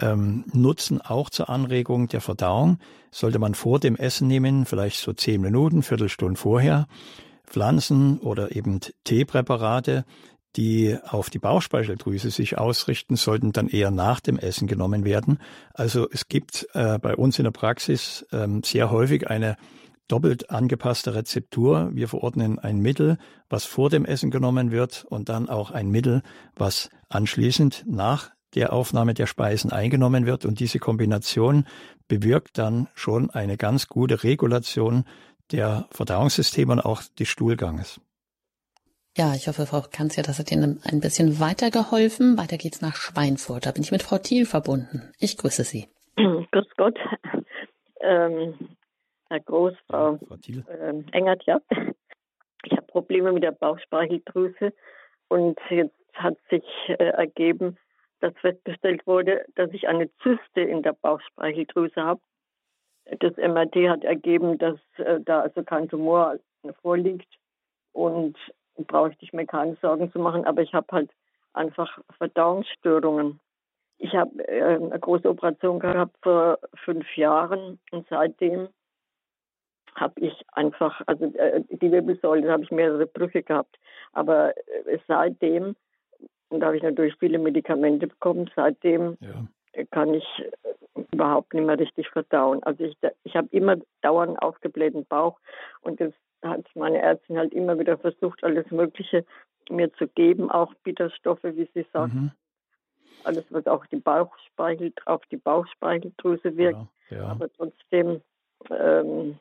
ähm, nutzen, auch zur Anregung der Verdauung. Sollte man vor dem Essen nehmen, vielleicht so zehn Minuten, Viertelstunde vorher. Pflanzen oder eben Teepräparate die auf die Bauchspeicheldrüse sich ausrichten, sollten dann eher nach dem Essen genommen werden. Also es gibt äh, bei uns in der Praxis ähm, sehr häufig eine doppelt angepasste Rezeptur. Wir verordnen ein Mittel, was vor dem Essen genommen wird und dann auch ein Mittel, was anschließend nach der Aufnahme der Speisen eingenommen wird. Und diese Kombination bewirkt dann schon eine ganz gute Regulation der Verdauungssysteme und auch des Stuhlganges. Ja, ich hoffe, Frau Kanzler, das hat Ihnen ein bisschen weitergeholfen. Weiter geht's nach Schweinfurt. Da bin ich mit Frau Thiel verbunden. Ich grüße Sie. Grüß Gott. Ähm, Herr Groß, Frau ähm, Engert, ja. Ich habe Probleme mit der Bauchspeicheldrüse und jetzt hat sich äh, ergeben, dass festgestellt wurde, dass ich eine Zyste in der Bauchspeicheldrüse habe. Das MRT hat ergeben, dass äh, da also kein Tumor vorliegt und brauche ich mir keine Sorgen zu machen, aber ich habe halt einfach Verdauungsstörungen. Ich habe äh, eine große Operation gehabt vor fünf Jahren und seitdem habe ich einfach, also äh, die Wirbelsäule, da habe ich mehrere Brüche gehabt, aber äh, seitdem, und da habe ich natürlich viele Medikamente bekommen, seitdem ja. kann ich äh, überhaupt nicht mehr richtig verdauen. Also ich, ich habe immer dauernd aufgeblähten Bauch und das hat meine Ärztin halt immer wieder versucht, alles Mögliche mir zu geben, auch Bitterstoffe, wie sie sagt. Mhm. Alles, was auch die Bauchspeichel, auf die Bauchspeicheldrüse wirkt. Ja, ja. Aber trotzdem ähm,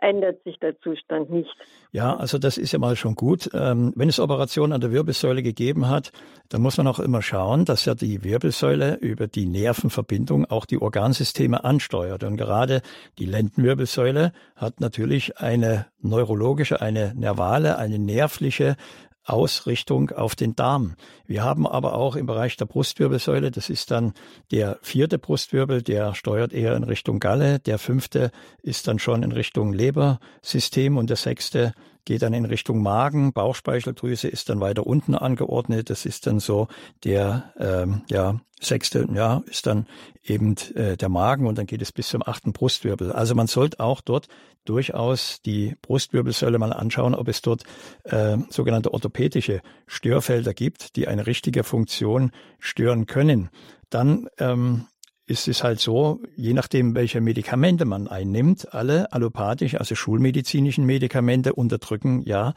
ändert sich der Zustand nicht. Ja, also das ist ja mal schon gut. Ähm, wenn es Operationen an der Wirbelsäule gegeben hat, dann muss man auch immer schauen, dass ja die Wirbelsäule über die Nervenverbindung auch die Organsysteme ansteuert. Und gerade die Lendenwirbelsäule hat natürlich eine neurologische, eine nervale, eine nervliche Ausrichtung auf den Darm. Wir haben aber auch im Bereich der Brustwirbelsäule, das ist dann der vierte Brustwirbel, der steuert eher in Richtung Galle, der fünfte ist dann schon in Richtung Lebersystem und der sechste geht dann in Richtung Magen, Bauchspeicheldrüse ist dann weiter unten angeordnet. Das ist dann so der ähm, ja sechste, ja ist dann eben äh, der Magen und dann geht es bis zum achten Brustwirbel. Also man sollte auch dort durchaus die Brustwirbelsäule mal anschauen, ob es dort äh, sogenannte orthopädische Störfelder gibt, die eine richtige Funktion stören können. Dann ähm, ist es halt so, je nachdem, welche Medikamente man einnimmt, alle allopathisch, also schulmedizinischen Medikamente unterdrücken ja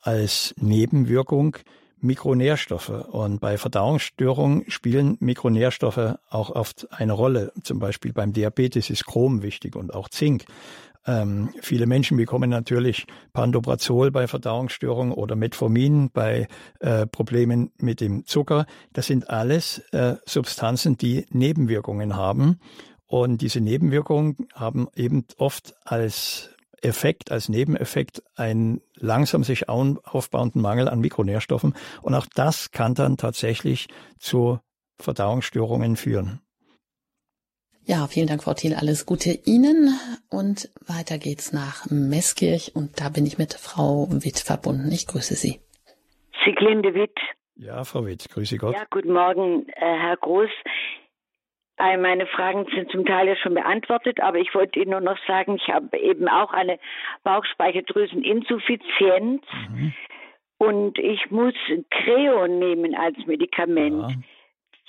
als Nebenwirkung Mikronährstoffe. Und bei Verdauungsstörungen spielen Mikronährstoffe auch oft eine Rolle. Zum Beispiel beim Diabetes ist Chrom wichtig und auch Zink. Ähm, viele Menschen bekommen natürlich Pantoprazol bei Verdauungsstörungen oder Metformin bei äh, Problemen mit dem Zucker. Das sind alles äh, Substanzen, die Nebenwirkungen haben. Und diese Nebenwirkungen haben eben oft als Effekt, als Nebeneffekt einen langsam sich aufbauenden Mangel an Mikronährstoffen. Und auch das kann dann tatsächlich zu Verdauungsstörungen führen. Ja, vielen Dank, Frau Thiel. Alles Gute Ihnen. Und weiter geht's nach Meßkirch. Und da bin ich mit Frau Witt verbunden. Ich grüße Sie. Sieglinde Witt. Ja, Frau Witt, grüße Gott. Ja, guten Morgen, äh, Herr Groß. All meine Fragen sind zum Teil ja schon beantwortet, aber ich wollte Ihnen nur noch sagen, ich habe eben auch eine Bauchspeicheldrüseninsuffizienz mhm. und ich muss Creon nehmen als Medikament. Ja.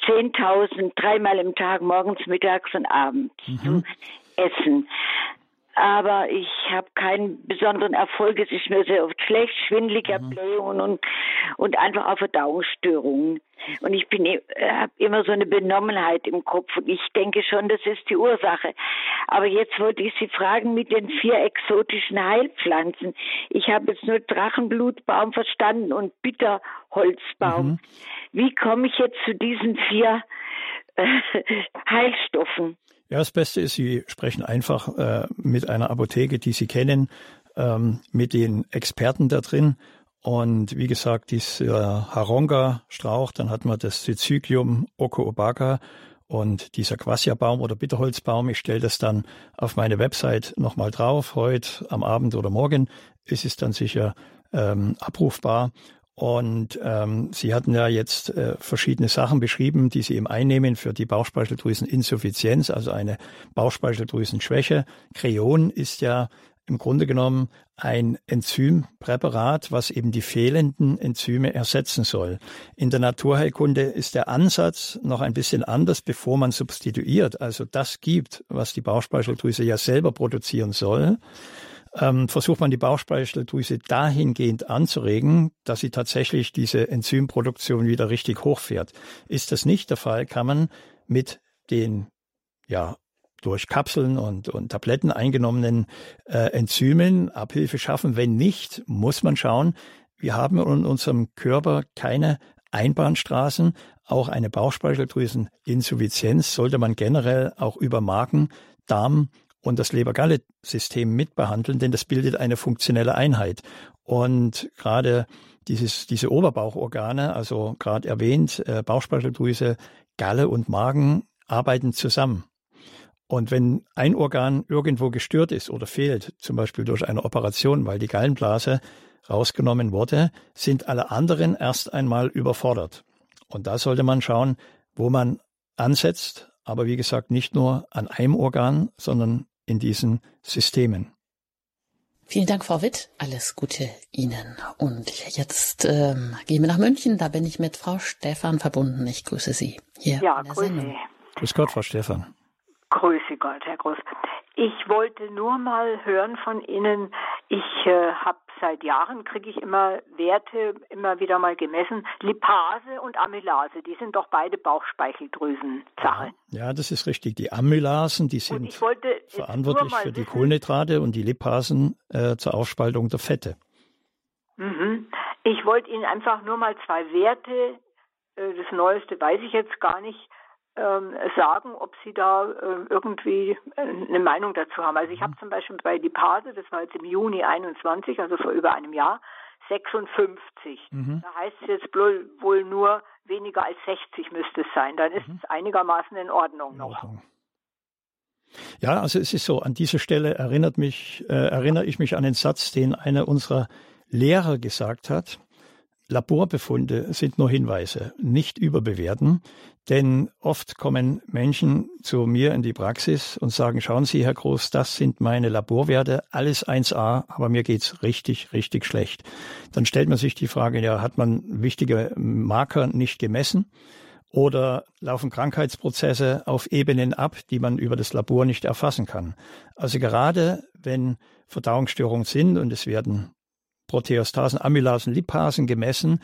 10.000 dreimal im Tag, morgens, mittags und abends mhm. zum Essen. Aber ich habe keinen besonderen Erfolg. Es ist nur sehr oft schlecht, schwindeliger mhm. Blähungen und, und einfach auch Verdauungsstörungen. Und ich bin äh, habe immer so eine Benommenheit im Kopf und ich denke schon, das ist die Ursache. Aber jetzt wollte ich Sie fragen mit den vier exotischen Heilpflanzen. Ich habe jetzt nur Drachenblutbaum verstanden und Bitterholzbaum. Mhm. Wie komme ich jetzt zu diesen vier äh, Heilstoffen? Ja, das Beste ist, Sie sprechen einfach äh, mit einer Apotheke, die Sie kennen, ähm, mit den Experten da drin. Und wie gesagt, dieser Haronga-Strauch, dann hat man das Syzygium Okoobaka und dieser Quassia-Baum oder Bitterholzbaum. Ich stelle das dann auf meine Website nochmal drauf. Heute am Abend oder morgen ist es dann sicher ähm, abrufbar. Und ähm, Sie hatten ja jetzt äh, verschiedene Sachen beschrieben, die Sie eben einnehmen für die Bauchspeicheldrüseninsuffizienz, also eine Bauchspeicheldrüsenschwäche. Kreon ist ja im Grunde genommen ein Enzympräparat, was eben die fehlenden Enzyme ersetzen soll. In der Naturheilkunde ist der Ansatz noch ein bisschen anders, bevor man substituiert, also das gibt, was die Bauchspeicheldrüse ja selber produzieren soll ähm, versucht man die Bauchspeicheldrüse dahingehend anzuregen, dass sie tatsächlich diese Enzymproduktion wieder richtig hochfährt. Ist das nicht der Fall, kann man mit den ja durch Kapseln und, und Tabletten eingenommenen äh, Enzymen Abhilfe schaffen. Wenn nicht, muss man schauen, wir haben in unserem Körper keine Einbahnstraßen. Auch eine Bauchspeicheldrüseninsuffizienz sollte man generell auch über Magen, Darm und das Leber-Galle-System mitbehandeln, denn das bildet eine funktionelle Einheit. Und gerade dieses, diese Oberbauchorgane, also gerade erwähnt, äh, Bauchspeicheldrüse, Galle und Magen arbeiten zusammen. Und wenn ein Organ irgendwo gestört ist oder fehlt, zum Beispiel durch eine Operation, weil die Gallenblase rausgenommen wurde, sind alle anderen erst einmal überfordert. Und da sollte man schauen, wo man ansetzt, aber wie gesagt, nicht nur an einem Organ, sondern in diesen Systemen. Vielen Dank, Frau Witt. Alles Gute Ihnen. Und jetzt ähm, gehen wir nach München. Da bin ich mit Frau Stefan verbunden. Ich grüße Sie hier ja, in der grüße. Sendung. Grüß Gott, Frau Stefan. Grüße Gott, Herr Groß. Ich wollte nur mal hören von Ihnen. Ich äh, habe seit Jahren kriege ich immer Werte immer wieder mal gemessen. Lipase und Amylase, die sind doch beide Bauchspeicheldrüsen-Sache. Ja, das ist richtig. Die Amylasen, die sind verantwortlich für die Kohlenhydrate und die Lipasen äh, zur Aufspaltung der Fette. Mhm. Ich wollte Ihnen einfach nur mal zwei Werte, äh, das Neueste weiß ich jetzt gar nicht, sagen, ob Sie da äh, irgendwie eine Meinung dazu haben. Also ich habe mhm. zum Beispiel bei Lipase, das war jetzt im Juni 21, also vor über einem Jahr, 56. Mhm. Da heißt es jetzt wohl nur weniger als 60 müsste es sein. Dann ist mhm. es einigermaßen in Ordnung noch. In Ordnung. Ja, also es ist so, an dieser Stelle erinnert mich, äh, erinnere ich mich an den Satz, den einer unserer Lehrer gesagt hat. Laborbefunde sind nur Hinweise, nicht überbewerten, denn oft kommen Menschen zu mir in die Praxis und sagen, schauen Sie, Herr Groß, das sind meine Laborwerte, alles 1a, aber mir geht's richtig, richtig schlecht. Dann stellt man sich die Frage, ja, hat man wichtige Marker nicht gemessen? Oder laufen Krankheitsprozesse auf Ebenen ab, die man über das Labor nicht erfassen kann? Also gerade wenn Verdauungsstörungen sind und es werden Proteostasen, Amylasen, Lipasen gemessen,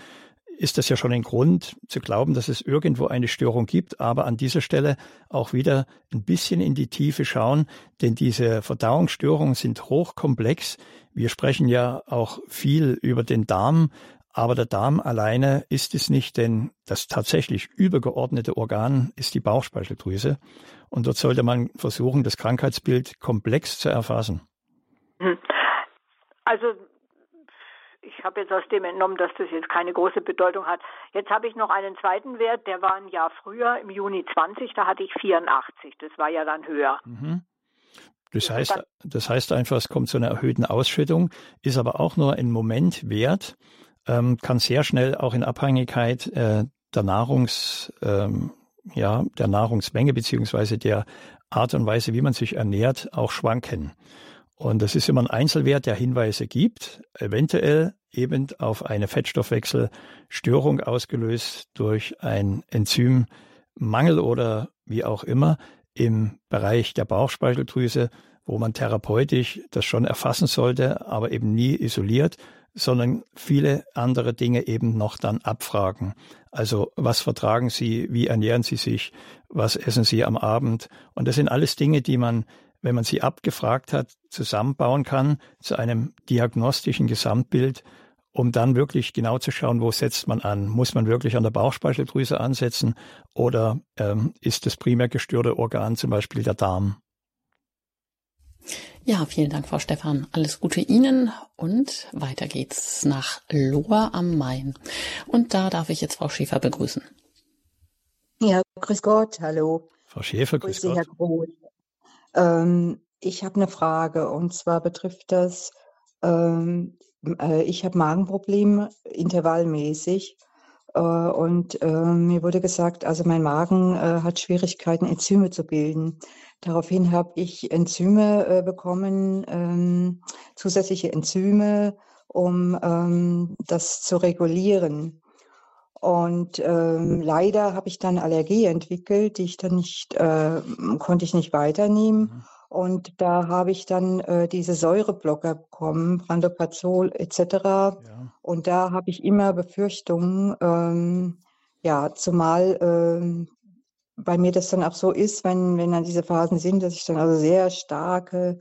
ist das ja schon ein Grund zu glauben, dass es irgendwo eine Störung gibt. Aber an dieser Stelle auch wieder ein bisschen in die Tiefe schauen, denn diese Verdauungsstörungen sind hochkomplex. Wir sprechen ja auch viel über den Darm, aber der Darm alleine ist es nicht, denn das tatsächlich übergeordnete Organ ist die Bauchspeicheldrüse. Und dort sollte man versuchen, das Krankheitsbild komplex zu erfassen. Hm. Also ich habe jetzt aus dem entnommen, dass das jetzt keine große Bedeutung hat. Jetzt habe ich noch einen zweiten Wert, der war ein Jahr früher, im Juni 20, da hatte ich 84. Das war ja dann höher. Mhm. Das heißt, das heißt einfach, es kommt zu einer erhöhten Ausschüttung, ist aber auch nur ein Momentwert, ähm, kann sehr schnell auch in Abhängigkeit äh, der Nahrungs, ähm, ja, der Nahrungsmenge beziehungsweise der Art und Weise, wie man sich ernährt, auch schwanken. Und das ist immer ein Einzelwert, der Hinweise gibt, eventuell eben auf eine Fettstoffwechselstörung ausgelöst durch ein Enzymmangel oder wie auch immer im Bereich der Bauchspeicheldrüse, wo man therapeutisch das schon erfassen sollte, aber eben nie isoliert, sondern viele andere Dinge eben noch dann abfragen. Also was vertragen Sie, wie ernähren Sie sich, was essen Sie am Abend? Und das sind alles Dinge, die man, wenn man sie abgefragt hat, zusammenbauen kann zu einem diagnostischen Gesamtbild, um dann wirklich genau zu schauen, wo setzt man an. Muss man wirklich an der Bauchspeicheldrüse ansetzen oder ähm, ist das primär gestörte Organ zum Beispiel der Darm? Ja, vielen Dank, Frau Stephan. Alles Gute Ihnen und weiter geht's nach Lohr am Main. Und da darf ich jetzt Frau Schäfer begrüßen. Ja, grüß Gott, hallo. Frau Schäfer, grüß, grüß Gott. Herr Groß. Ähm, ich habe eine Frage und zwar betrifft das, ähm, äh, ich habe Magenprobleme intervallmäßig äh, und äh, mir wurde gesagt, also mein Magen äh, hat Schwierigkeiten, Enzyme zu bilden. Daraufhin habe ich Enzyme äh, bekommen, ähm, zusätzliche Enzyme, um ähm, das zu regulieren. Und ähm, leider habe ich dann Allergie entwickelt, die ich dann nicht, äh, konnte ich nicht weiternehmen. Mhm. Und da habe ich dann äh, diese Säureblocker bekommen, Brandoprazol etc. Ja. Und da habe ich immer Befürchtungen, ähm, ja, zumal ähm, bei mir das dann auch so ist, wenn, wenn dann diese Phasen sind, dass ich dann also sehr starke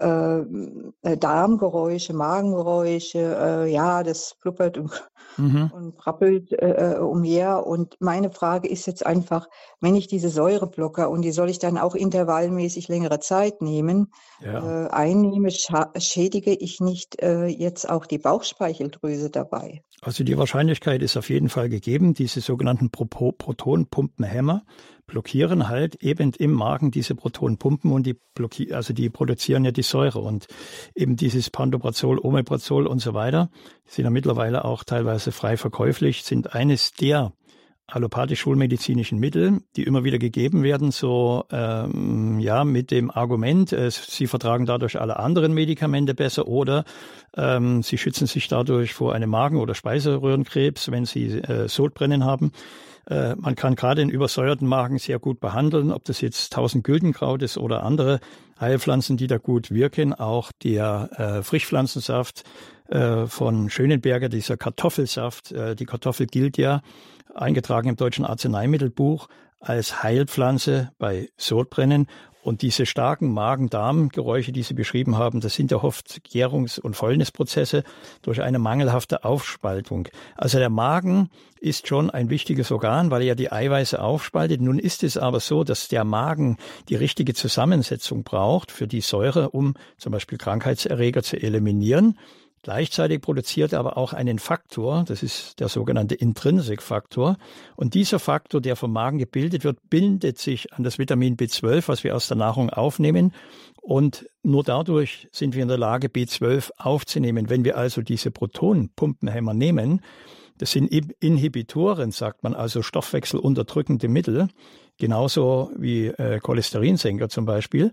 äh, äh Darmgeräusche, Magengeräusche, äh, ja, das blubbert und, mhm. und prappelt äh, äh, umher. Und meine Frage ist jetzt einfach, wenn ich diese Säureblocker und die soll ich dann auch intervallmäßig längere Zeit nehmen, ja. äh, einnehme, schädige ich nicht jetzt auch die Bauchspeicheldrüse dabei? Also die Wahrscheinlichkeit ist auf jeden Fall gegeben, diese sogenannten Protonpumpenhämmer blockieren halt eben im Magen diese Protonpumpen und die blockieren, also die produzieren ja die Säure und eben dieses Pantoprazol, Omeprazol und so weiter, sind ja mittlerweile auch teilweise frei verkäuflich, sind eines der allopathisch-schulmedizinischen Mittel, die immer wieder gegeben werden, so ähm, ja mit dem Argument, äh, sie vertragen dadurch alle anderen Medikamente besser oder ähm, sie schützen sich dadurch vor einem Magen- oder Speiseröhrenkrebs, wenn sie äh, Sodbrennen haben. Äh, man kann gerade den übersäuerten Magen sehr gut behandeln, ob das jetzt tausend Güldenkraut ist oder andere Heilpflanzen, die da gut wirken. Auch der äh, Frischpflanzensaft äh, von Schönenberger, dieser Kartoffelsaft, äh, die Kartoffel gilt ja eingetragen im deutschen Arzneimittelbuch als Heilpflanze bei Sodbrennen. Und diese starken Magen-Darm-Geräusche, die Sie beschrieben haben, das sind ja oft Gärungs- und Fäulnisprozesse durch eine mangelhafte Aufspaltung. Also der Magen ist schon ein wichtiges Organ, weil er ja die Eiweiße aufspaltet. Nun ist es aber so, dass der Magen die richtige Zusammensetzung braucht für die Säure, um zum Beispiel Krankheitserreger zu eliminieren. Gleichzeitig produziert er aber auch einen Faktor, das ist der sogenannte Intrinsikfaktor. Und dieser Faktor, der vom Magen gebildet wird, bindet sich an das Vitamin B12, was wir aus der Nahrung aufnehmen. Und nur dadurch sind wir in der Lage, B12 aufzunehmen. Wenn wir also diese Protonenpumpenhämmer nehmen, das sind Inhibitoren, sagt man, also stoffwechselunterdrückende Mittel, genauso wie äh, Cholesterinsenker zum Beispiel,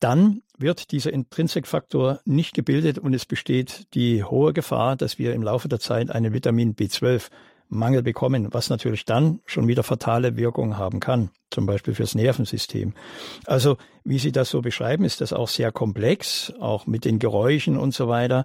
dann wird dieser Intrinsikfaktor nicht gebildet und es besteht die hohe Gefahr, dass wir im Laufe der Zeit einen Vitamin B12 Mangel bekommen, was natürlich dann schon wieder fatale Wirkungen haben kann, zum Beispiel fürs Nervensystem. Also, wie Sie das so beschreiben, ist das auch sehr komplex, auch mit den Geräuschen und so weiter.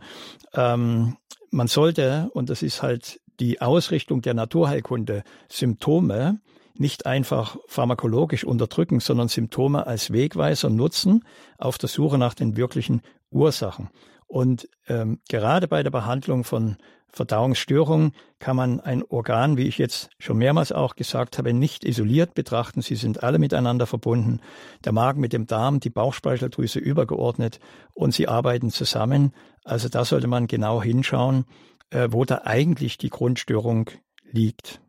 Ähm, man sollte, und das ist halt die Ausrichtung der Naturheilkunde, Symptome nicht einfach pharmakologisch unterdrücken, sondern Symptome als Wegweiser nutzen auf der Suche nach den wirklichen Ursachen. Und ähm, gerade bei der Behandlung von Verdauungsstörungen kann man ein Organ, wie ich jetzt schon mehrmals auch gesagt habe, nicht isoliert betrachten. Sie sind alle miteinander verbunden. Der Magen mit dem Darm, die Bauchspeicheldrüse übergeordnet und sie arbeiten zusammen. Also da sollte man genau hinschauen, äh, wo da eigentlich die Grundstörung liegt.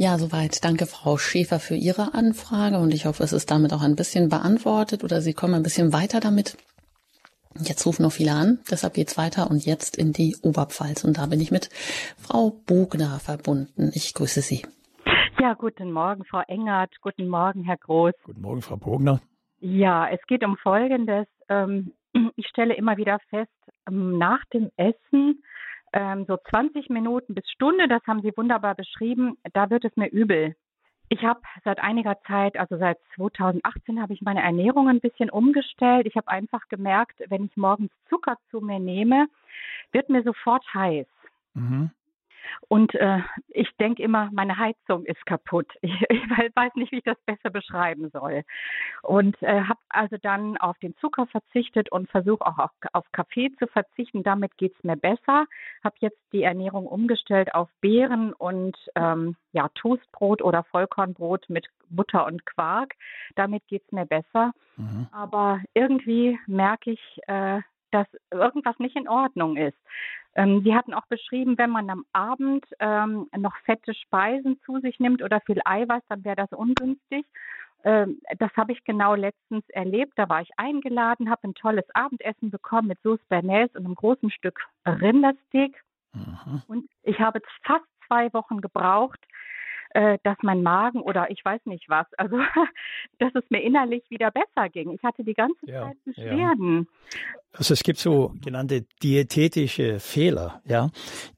Ja, soweit. Danke, Frau Schäfer, für Ihre Anfrage und ich hoffe, es ist damit auch ein bisschen beantwortet oder Sie kommen ein bisschen weiter damit. Jetzt rufen noch viele an, deshalb geht's weiter und jetzt in die Oberpfalz und da bin ich mit Frau Bogner verbunden. Ich grüße Sie. Ja, guten Morgen, Frau Engert. Guten Morgen, Herr Groß. Guten Morgen, Frau Bogner. Ja, es geht um Folgendes. Ähm, ich stelle immer wieder fest, ähm, nach dem Essen ähm, so 20 Minuten bis Stunde, das haben Sie wunderbar beschrieben, da wird es mir übel. ich habe seit einiger Zeit, also seit 2018, habe ich meine Ernährung ein bisschen umgestellt. Ich habe einfach gemerkt, wenn ich morgens Zucker zu mir nehme, wird mir sofort heiß. Mhm. Und äh, ich denke immer, meine Heizung ist kaputt. Ich, ich, weiß nicht, wie ich das besser beschreiben soll. Und äh, habe also dann auf den Zucker verzichtet und versuche auch auf, auf Kaffee zu verzichten. Damit geht es mir besser. Habe jetzt die Ernährung umgestellt auf Beeren und ähm, ja, Toastbrot oder Vollkornbrot mit Butter und Quark. Damit geht es mir besser. Mhm. Aber irgendwie merke ich, äh, dass irgendwas nicht in Ordnung ist. Ähm, Sie hatten auch beschrieben, wenn man am Abend ähm, noch fette Speisen zu sich nimmt oder viel Eiweiß, dann wäre das ungünstig. Ähm, das habe ich genau letztens erlebt. Da war ich eingeladen, habe ein tolles Abendessen bekommen mit Sauce Bernays und einem großen Stück Rindersteak. Mhm. Und ich habe fast zwei Wochen gebraucht, äh, dass mein Magen oder ich weiß nicht was, also dass es mir innerlich wieder besser ging. Ich hatte die ganze ja, Zeit Beschwerden. Ja. Also es gibt so genannte diätetische Fehler, ja,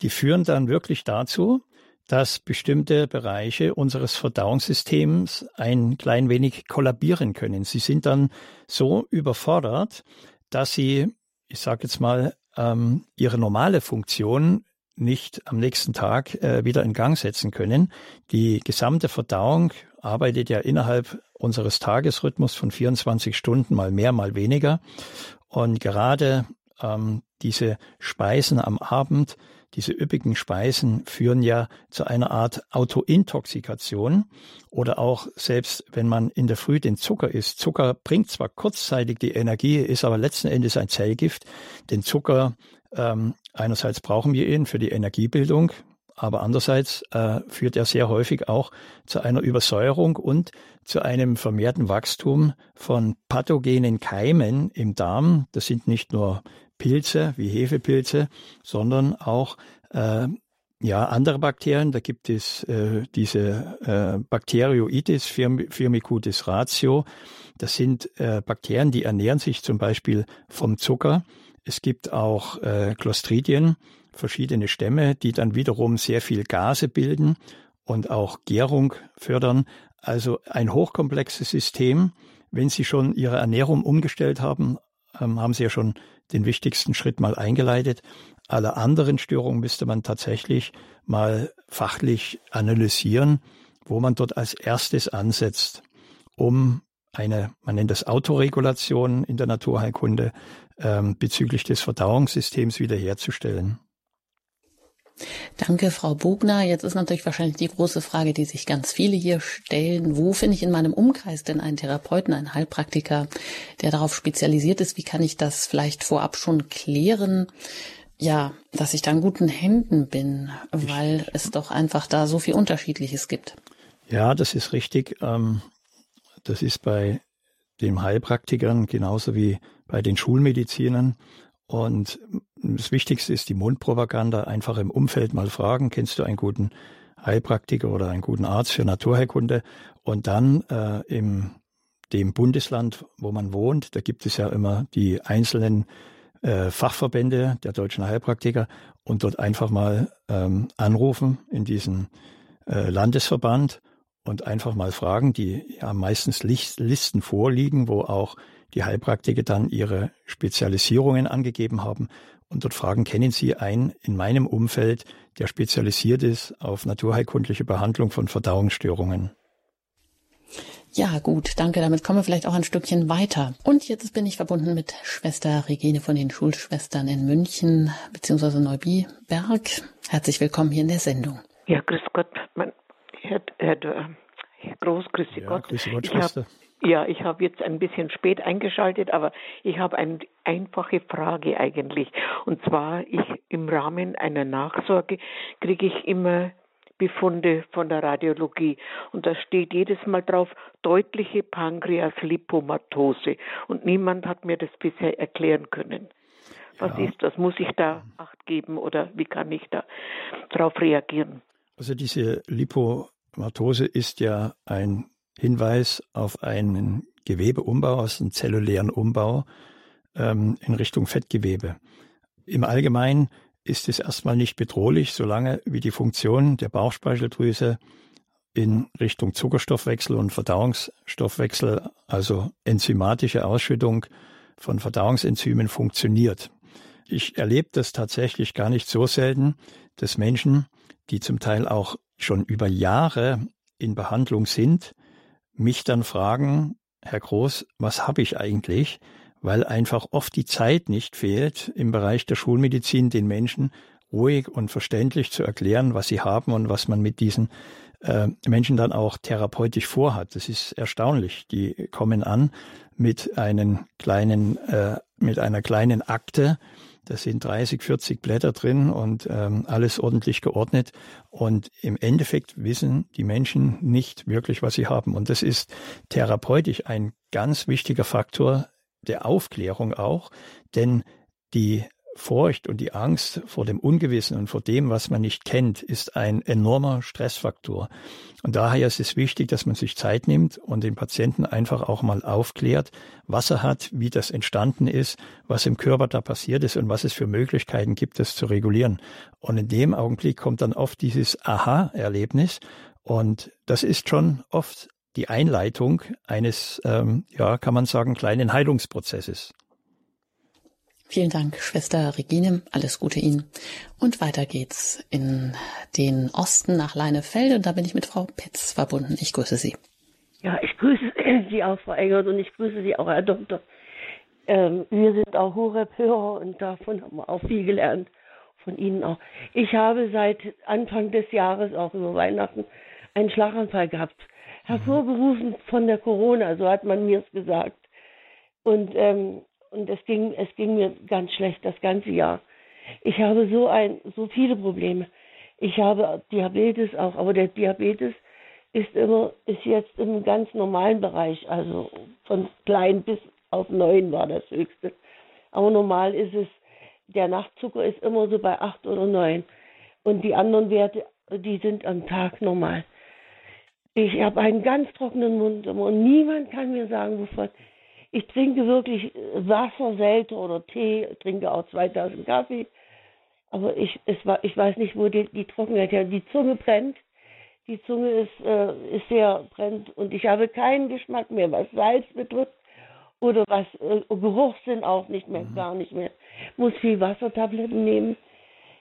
die führen dann wirklich dazu, dass bestimmte Bereiche unseres Verdauungssystems ein klein wenig kollabieren können. Sie sind dann so überfordert, dass sie, ich sage jetzt mal, ähm, ihre normale Funktion nicht am nächsten Tag äh, wieder in Gang setzen können. Die gesamte Verdauung arbeitet ja innerhalb unseres Tagesrhythmus von 24 Stunden, mal mehr, mal weniger. Und gerade ähm, diese Speisen am Abend, diese üppigen Speisen führen ja zu einer Art Autointoxikation oder auch selbst wenn man in der Früh den Zucker isst. Zucker bringt zwar kurzzeitig die Energie, ist aber letzten Endes ein Zellgift. Den Zucker ähm, einerseits brauchen wir ihn für die Energiebildung, aber andererseits äh, führt er sehr häufig auch zu einer Übersäuerung und zu einem vermehrten Wachstum von pathogenen Keimen im Darm. Das sind nicht nur Pilze wie Hefepilze, sondern auch äh, ja, andere Bakterien, da gibt es äh, diese äh, Bacteroides firmicutes ratio. Das sind äh, Bakterien, die ernähren sich zum Beispiel vom Zucker es gibt auch äh, Clostridien, verschiedene Stämme, die dann wiederum sehr viel Gase bilden und auch Gärung fördern. Also ein hochkomplexes System. Wenn Sie schon Ihre Ernährung umgestellt haben, ähm, haben Sie ja schon den wichtigsten Schritt mal eingeleitet. Alle anderen Störungen müsste man tatsächlich mal fachlich analysieren, wo man dort als erstes ansetzt, um eine, man nennt das Autoregulation in der Naturheilkunde, ähm, bezüglich des Verdauungssystems wiederherzustellen. Danke, Frau Bogner. Jetzt ist natürlich wahrscheinlich die große Frage, die sich ganz viele hier stellen. Wo finde ich in meinem Umkreis denn einen Therapeuten, einen Heilpraktiker, der darauf spezialisiert ist? Wie kann ich das vielleicht vorab schon klären? Ja, dass ich da in guten Händen bin, weil es doch einfach da so viel Unterschiedliches gibt. Ja, das ist richtig. Ähm, das ist bei den Heilpraktikern genauso wie bei den Schulmedizinern. Und das Wichtigste ist die Mundpropaganda. Einfach im Umfeld mal fragen, kennst du einen guten Heilpraktiker oder einen guten Arzt für Naturheilkunde? Und dann äh, im dem Bundesland, wo man wohnt, da gibt es ja immer die einzelnen äh, Fachverbände der deutschen Heilpraktiker und dort einfach mal ähm, anrufen in diesen äh, Landesverband und einfach mal fragen, die ja meistens Listen vorliegen, wo auch die Heilpraktiker dann ihre Spezialisierungen angegeben haben und dort fragen, kennen Sie einen in meinem Umfeld, der spezialisiert ist auf naturheilkundliche Behandlung von Verdauungsstörungen? Ja, gut, danke. Damit kommen wir vielleicht auch ein Stückchen weiter. Und jetzt bin ich verbunden mit Schwester Regine von den Schulschwestern in München bzw. Neubiberg. Herzlich willkommen hier in der Sendung. Ja, grüß Gott, mein Herr, Herr, Herr Groß, grüß ja, Gott. Grüß Gott, Schwester. Ja, ich habe jetzt ein bisschen spät eingeschaltet, aber ich habe eine einfache Frage eigentlich. Und zwar, ich im Rahmen einer Nachsorge kriege ich immer Befunde von der Radiologie. Und da steht jedes Mal drauf deutliche Pankreaslipomatose. Und niemand hat mir das bisher erklären können. Was ja. ist das? Muss ich da Acht geben oder wie kann ich da darauf reagieren? Also diese Lipomatose ist ja ein Hinweis auf einen Gewebeumbau, aus einem zellulären Umbau ähm, in Richtung Fettgewebe. Im Allgemeinen ist es erstmal nicht bedrohlich, solange wie die Funktion der Bauchspeicheldrüse in Richtung Zuckerstoffwechsel und Verdauungsstoffwechsel, also enzymatische Ausschüttung von Verdauungsenzymen funktioniert. Ich erlebe das tatsächlich gar nicht so selten, dass Menschen, die zum Teil auch schon über Jahre in Behandlung sind, mich dann fragen, Herr Groß, was habe ich eigentlich? Weil einfach oft die Zeit nicht fehlt, im Bereich der Schulmedizin den Menschen ruhig und verständlich zu erklären, was sie haben und was man mit diesen äh, Menschen dann auch therapeutisch vorhat. Das ist erstaunlich. Die kommen an mit einem kleinen, äh, mit einer kleinen Akte. Da sind 30, 40 Blätter drin und ähm, alles ordentlich geordnet. Und im Endeffekt wissen die Menschen nicht wirklich, was sie haben. Und das ist therapeutisch ein ganz wichtiger Faktor der Aufklärung auch, denn die Furcht und die Angst vor dem Ungewissen und vor dem, was man nicht kennt, ist ein enormer Stressfaktor. Und daher ist es wichtig, dass man sich Zeit nimmt und den Patienten einfach auch mal aufklärt, was er hat, wie das entstanden ist, was im Körper da passiert ist und was es für Möglichkeiten gibt, das zu regulieren. Und in dem Augenblick kommt dann oft dieses Aha-Erlebnis. Und das ist schon oft die Einleitung eines, ähm, ja, kann man sagen, kleinen Heilungsprozesses. Vielen Dank, Schwester Regine. Alles Gute Ihnen. Und weiter geht's in den Osten nach Leinefelde. Und da bin ich mit Frau Petz verbunden. Ich grüße Sie. Ja, ich grüße Sie auch, Frau Engert, und ich grüße Sie auch, Herr Doktor. Ähm, wir sind auch Horeb-Hörer und davon haben wir auch viel gelernt. Von Ihnen auch. Ich habe seit Anfang des Jahres, auch über Weihnachten, einen Schlaganfall gehabt. Hervorgerufen von der Corona, so hat man mir es gesagt. Und ähm, und es ging, es ging mir ganz schlecht das ganze Jahr. Ich habe so ein, so viele Probleme. Ich habe Diabetes auch, aber der Diabetes ist immer, ist jetzt im ganz normalen Bereich, also von klein bis auf neun war das höchste. Aber normal ist es, der Nachtzucker ist immer so bei acht oder neun. Und die anderen Werte, die sind am Tag normal. Ich habe einen ganz trockenen Mund und niemand kann mir sagen, wovon. Ich trinke wirklich Wasser selten oder Tee, trinke auch 2000 Kaffee. Aber ich, es war, ich weiß nicht, wo die, die Trockenheit her. Die Zunge brennt. Die Zunge ist, äh, ist sehr brennt und ich habe keinen Geschmack mehr, was Salz betrifft oder was äh, Geruchssinn auch nicht mehr, mhm. gar nicht mehr. Muss viel Wassertabletten nehmen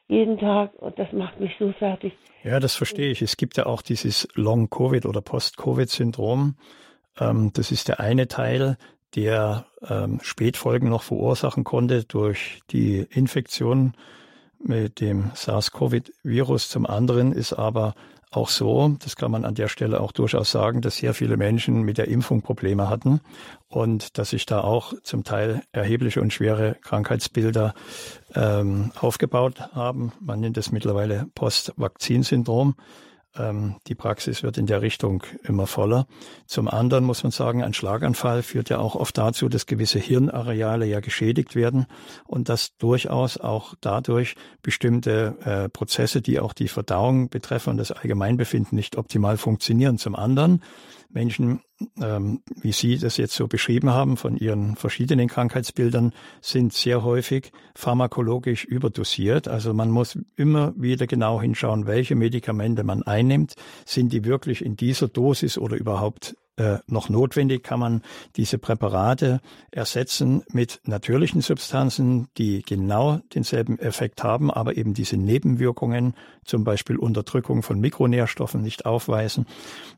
jeden Tag und das macht mich so fertig. Ja, das verstehe ich. Es gibt ja auch dieses Long-Covid oder Post-Covid-Syndrom. Ähm, das ist der eine Teil der ähm, Spätfolgen noch verursachen konnte durch die Infektion mit dem SARS-CoV-Virus. Zum anderen ist aber auch so, das kann man an der Stelle auch durchaus sagen, dass sehr viele Menschen mit der Impfung Probleme hatten und dass sich da auch zum Teil erhebliche und schwere Krankheitsbilder ähm, aufgebaut haben. Man nennt es mittlerweile Post-Vakzin-Syndrom. Ähm, die Praxis wird in der Richtung immer voller. Zum anderen muss man sagen, ein Schlaganfall führt ja auch oft dazu, dass gewisse Hirnareale ja geschädigt werden und dass durchaus auch dadurch bestimmte äh, Prozesse, die auch die Verdauung betreffen und das Allgemeinbefinden nicht optimal funktionieren. Zum anderen Menschen, ähm, wie Sie das jetzt so beschrieben haben, von Ihren verschiedenen Krankheitsbildern, sind sehr häufig pharmakologisch überdosiert. Also man muss immer wieder genau hinschauen, welche Medikamente man einnimmt. Sind die wirklich in dieser Dosis oder überhaupt äh, noch notwendig, kann man diese Präparate ersetzen mit natürlichen Substanzen, die genau denselben Effekt haben, aber eben diese Nebenwirkungen, zum Beispiel Unterdrückung von Mikronährstoffen, nicht aufweisen.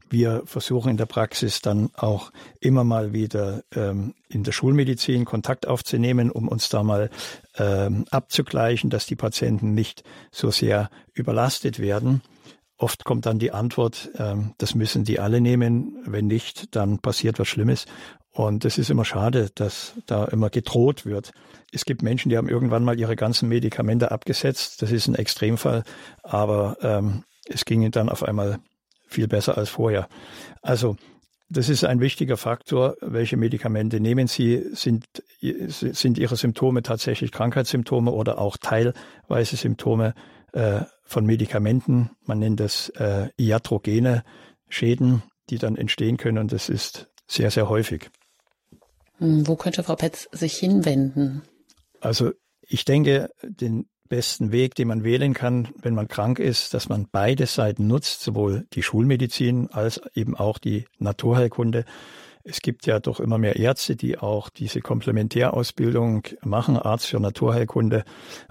Wir versuchen in der Praxis dann auch immer mal wieder ähm, in der Schulmedizin Kontakt aufzunehmen, um uns da mal ähm, abzugleichen, dass die Patienten nicht so sehr überlastet werden. Oft kommt dann die Antwort, ähm, das müssen die alle nehmen. Wenn nicht, dann passiert was Schlimmes. Und es ist immer schade, dass da immer gedroht wird. Es gibt Menschen, die haben irgendwann mal ihre ganzen Medikamente abgesetzt. Das ist ein Extremfall. Aber ähm, es ging dann auf einmal viel besser als vorher. Also das ist ein wichtiger Faktor. Welche Medikamente nehmen Sie? Sind, sind Ihre Symptome tatsächlich Krankheitssymptome oder auch teilweise Symptome äh, von Medikamenten. Man nennt das äh, iatrogene Schäden, die dann entstehen können. Und das ist sehr, sehr häufig. Hm, wo könnte Frau Petz sich hinwenden? Also ich denke, den besten Weg, den man wählen kann, wenn man krank ist, dass man beide Seiten nutzt, sowohl die Schulmedizin als eben auch die Naturheilkunde. Es gibt ja doch immer mehr Ärzte, die auch diese Komplementärausbildung machen, Arzt für Naturheilkunde.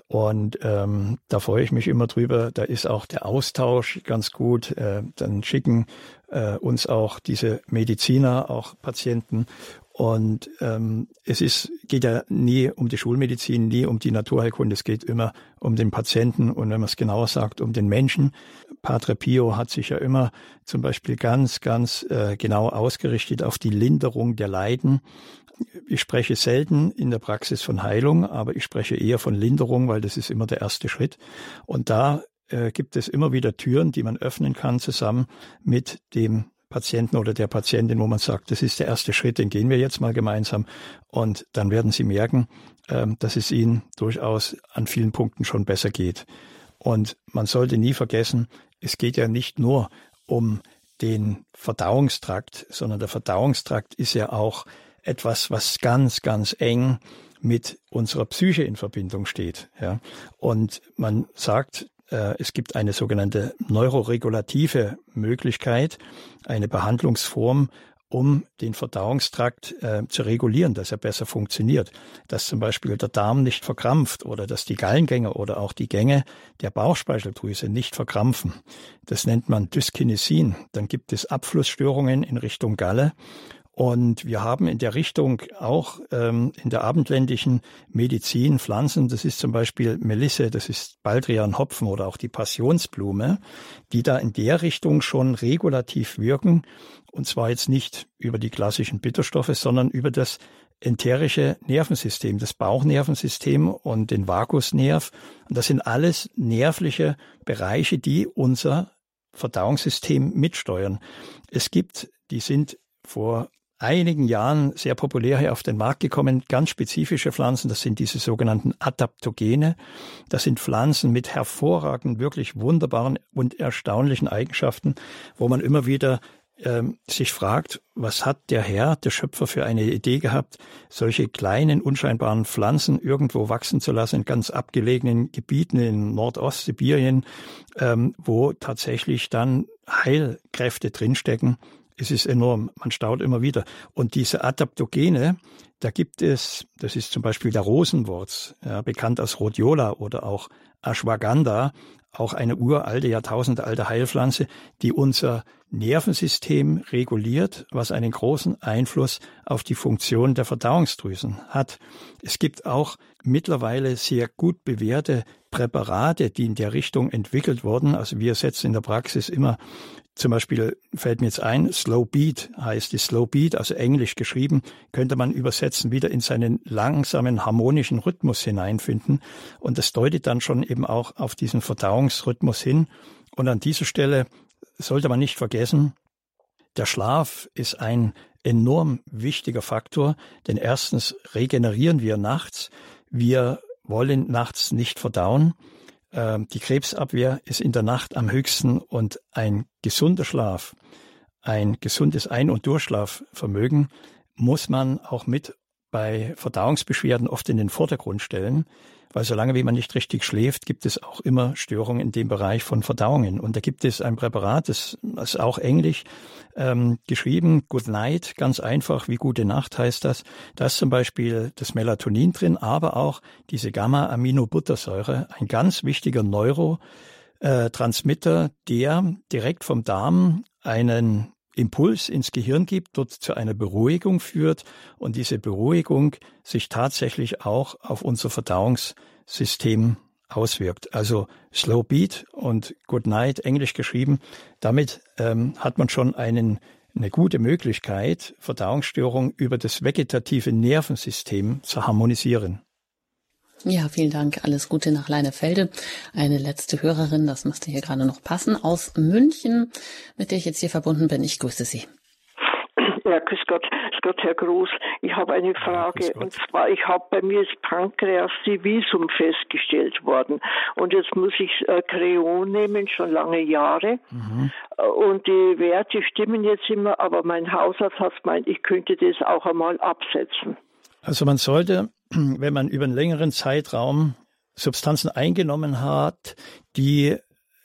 Und ähm, da freue ich mich immer drüber. Da ist auch der Austausch ganz gut. Äh, dann schicken äh, uns auch diese Mediziner, auch Patienten. Und ähm, es ist, geht ja nie um die Schulmedizin, nie um die Naturheilkunde. Es geht immer um den Patienten und wenn man es genauer sagt, um den Menschen. Padre Pio hat sich ja immer zum Beispiel ganz, ganz äh, genau ausgerichtet auf die Linderung der Leiden. Ich spreche selten in der Praxis von Heilung, aber ich spreche eher von Linderung, weil das ist immer der erste Schritt. Und da äh, gibt es immer wieder Türen, die man öffnen kann, zusammen mit dem Patienten oder der Patientin, wo man sagt, das ist der erste Schritt, den gehen wir jetzt mal gemeinsam. Und dann werden Sie merken, ähm, dass es Ihnen durchaus an vielen Punkten schon besser geht. Und man sollte nie vergessen, es geht ja nicht nur um den Verdauungstrakt, sondern der Verdauungstrakt ist ja auch etwas, was ganz, ganz eng mit unserer Psyche in Verbindung steht. Ja. Und man sagt, es gibt eine sogenannte neuroregulative Möglichkeit, eine Behandlungsform, um den Verdauungstrakt äh, zu regulieren, dass er besser funktioniert, dass zum Beispiel der Darm nicht verkrampft oder dass die Gallengänge oder auch die Gänge der Bauchspeicheldrüse nicht verkrampfen. Das nennt man Dyskinesin. Dann gibt es Abflussstörungen in Richtung Galle und wir haben in der Richtung auch ähm, in der abendländischen Medizin Pflanzen, das ist zum Beispiel Melisse, das ist Baldrian Hopfen oder auch die Passionsblume, die da in der Richtung schon regulativ wirken. Und zwar jetzt nicht über die klassischen Bitterstoffe, sondern über das enterische Nervensystem, das Bauchnervensystem und den Vagusnerv. Und das sind alles nervliche Bereiche, die unser Verdauungssystem mitsteuern. Es gibt, die sind vor einigen Jahren sehr populär hier auf den Markt gekommen, ganz spezifische Pflanzen, das sind diese sogenannten Adaptogene. Das sind Pflanzen mit hervorragenden, wirklich wunderbaren und erstaunlichen Eigenschaften, wo man immer wieder ähm, sich fragt, was hat der Herr, der Schöpfer, für eine Idee gehabt, solche kleinen, unscheinbaren Pflanzen irgendwo wachsen zu lassen in ganz abgelegenen Gebieten in Nordostsibirien, ähm, wo tatsächlich dann Heilkräfte drinstecken, es ist enorm. Man staut immer wieder. Und diese Adaptogene, da gibt es, das ist zum Beispiel der Rosenwurz, ja, bekannt als Rhodiola oder auch Ashwagandha, auch eine uralte, jahrtausendealte Heilpflanze, die unser Nervensystem reguliert, was einen großen Einfluss auf die Funktion der Verdauungsdrüsen hat. Es gibt auch mittlerweile sehr gut bewährte Präparate, die in der Richtung entwickelt wurden. Also wir setzen in der Praxis immer zum Beispiel fällt mir jetzt ein, Slow Beat heißt die Slow Beat, also englisch geschrieben, könnte man übersetzen, wieder in seinen langsamen harmonischen Rhythmus hineinfinden. Und das deutet dann schon eben auch auf diesen Verdauungsrhythmus hin. Und an dieser Stelle sollte man nicht vergessen, der Schlaf ist ein enorm wichtiger Faktor, denn erstens regenerieren wir nachts, wir wollen nachts nicht verdauen die Krebsabwehr ist in der Nacht am höchsten und ein gesunder Schlaf, ein gesundes Ein- und Durchschlafvermögen muss man auch mit bei Verdauungsbeschwerden oft in den Vordergrund stellen, weil solange wie man nicht richtig schläft, gibt es auch immer Störungen in dem Bereich von Verdauungen. Und da gibt es ein Präparat, das ist auch englisch ähm, geschrieben, Good Night, ganz einfach, wie gute Nacht heißt das. Da ist zum Beispiel das Melatonin drin, aber auch diese Gamma-Aminobuttersäure, ein ganz wichtiger Neurotransmitter, der direkt vom Darm einen Impuls ins Gehirn gibt, dort zu einer Beruhigung führt und diese Beruhigung sich tatsächlich auch auf unser Verdauungssystem auswirkt. Also Slow Beat und Good Night, englisch geschrieben, damit ähm, hat man schon einen, eine gute Möglichkeit, Verdauungsstörungen über das vegetative Nervensystem zu harmonisieren. Ja, vielen Dank. Alles Gute nach Leinefelde. Eine letzte Hörerin, das müsste hier gerade noch passen, aus München, mit der ich jetzt hier verbunden bin. Ich grüße Sie. Ja, grüß Gott, grüß Gott, Herr Groß. Ich habe eine Frage. Ja, und zwar, ich habe bei mir das Pankreas-Divisum festgestellt worden. Und jetzt muss ich äh, Kreon nehmen, schon lange Jahre. Mhm. Und die Werte stimmen jetzt immer, aber mein Hausarzt hat gemeint, ich könnte das auch einmal absetzen. Also man sollte wenn man über einen längeren Zeitraum Substanzen eingenommen hat, die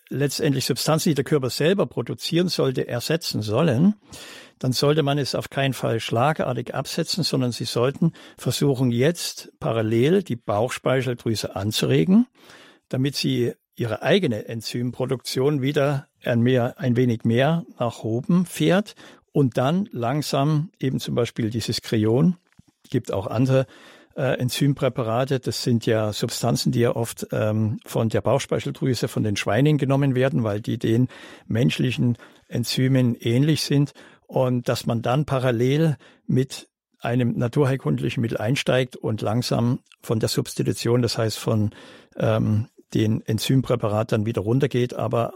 letztendlich Substanzen, die der Körper selber produzieren sollte, ersetzen sollen, dann sollte man es auf keinen Fall schlagartig absetzen, sondern Sie sollten versuchen, jetzt parallel die Bauchspeicheldrüse anzuregen, damit Sie Ihre eigene Enzymproduktion wieder ein, mehr, ein wenig mehr nach oben fährt und dann langsam eben zum Beispiel dieses Kreon, gibt auch andere äh, Enzympräparate, das sind ja Substanzen, die ja oft ähm, von der Bauchspeicheldrüse, von den Schweinen genommen werden, weil die den menschlichen Enzymen ähnlich sind und dass man dann parallel mit einem naturheilkundlichen Mittel einsteigt und langsam von der Substitution, das heißt von ähm, den Enzympräparat dann wieder runtergeht, aber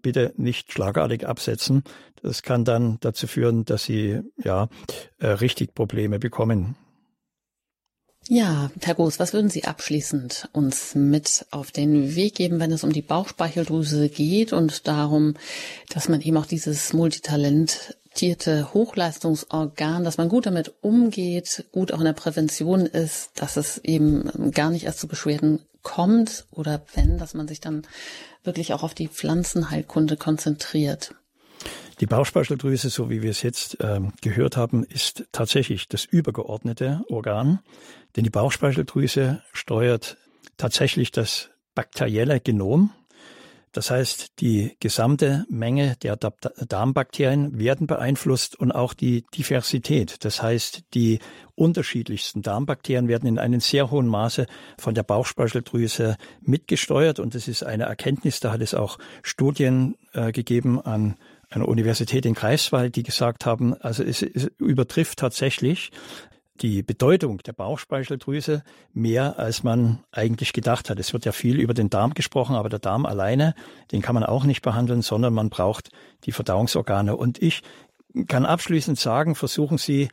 bitte nicht schlagartig absetzen. Das kann dann dazu führen, dass Sie ja äh, richtig Probleme bekommen. Ja, Herr Groß, was würden Sie abschließend uns mit auf den Weg geben, wenn es um die Bauchspeicheldrüse geht und darum, dass man eben auch dieses multitalentierte Hochleistungsorgan, dass man gut damit umgeht, gut auch in der Prävention ist, dass es eben gar nicht erst zu Beschwerden kommt oder wenn, dass man sich dann wirklich auch auf die Pflanzenheilkunde konzentriert? Die Bauchspeicheldrüse, so wie wir es jetzt äh, gehört haben, ist tatsächlich das übergeordnete Organ, denn die Bauchspeicheldrüse steuert tatsächlich das bakterielle Genom. Das heißt, die gesamte Menge der Darmbakterien werden beeinflusst und auch die Diversität. Das heißt, die unterschiedlichsten Darmbakterien werden in einem sehr hohen Maße von der Bauchspeicheldrüse mitgesteuert. Und das ist eine Erkenntnis, da hat es auch Studien äh, gegeben an einer Universität in Greifswald, die gesagt haben, also es, es übertrifft tatsächlich die Bedeutung der Bauchspeicheldrüse mehr, als man eigentlich gedacht hat. Es wird ja viel über den Darm gesprochen, aber der Darm alleine, den kann man auch nicht behandeln, sondern man braucht die Verdauungsorgane. Und ich kann abschließend sagen, versuchen Sie,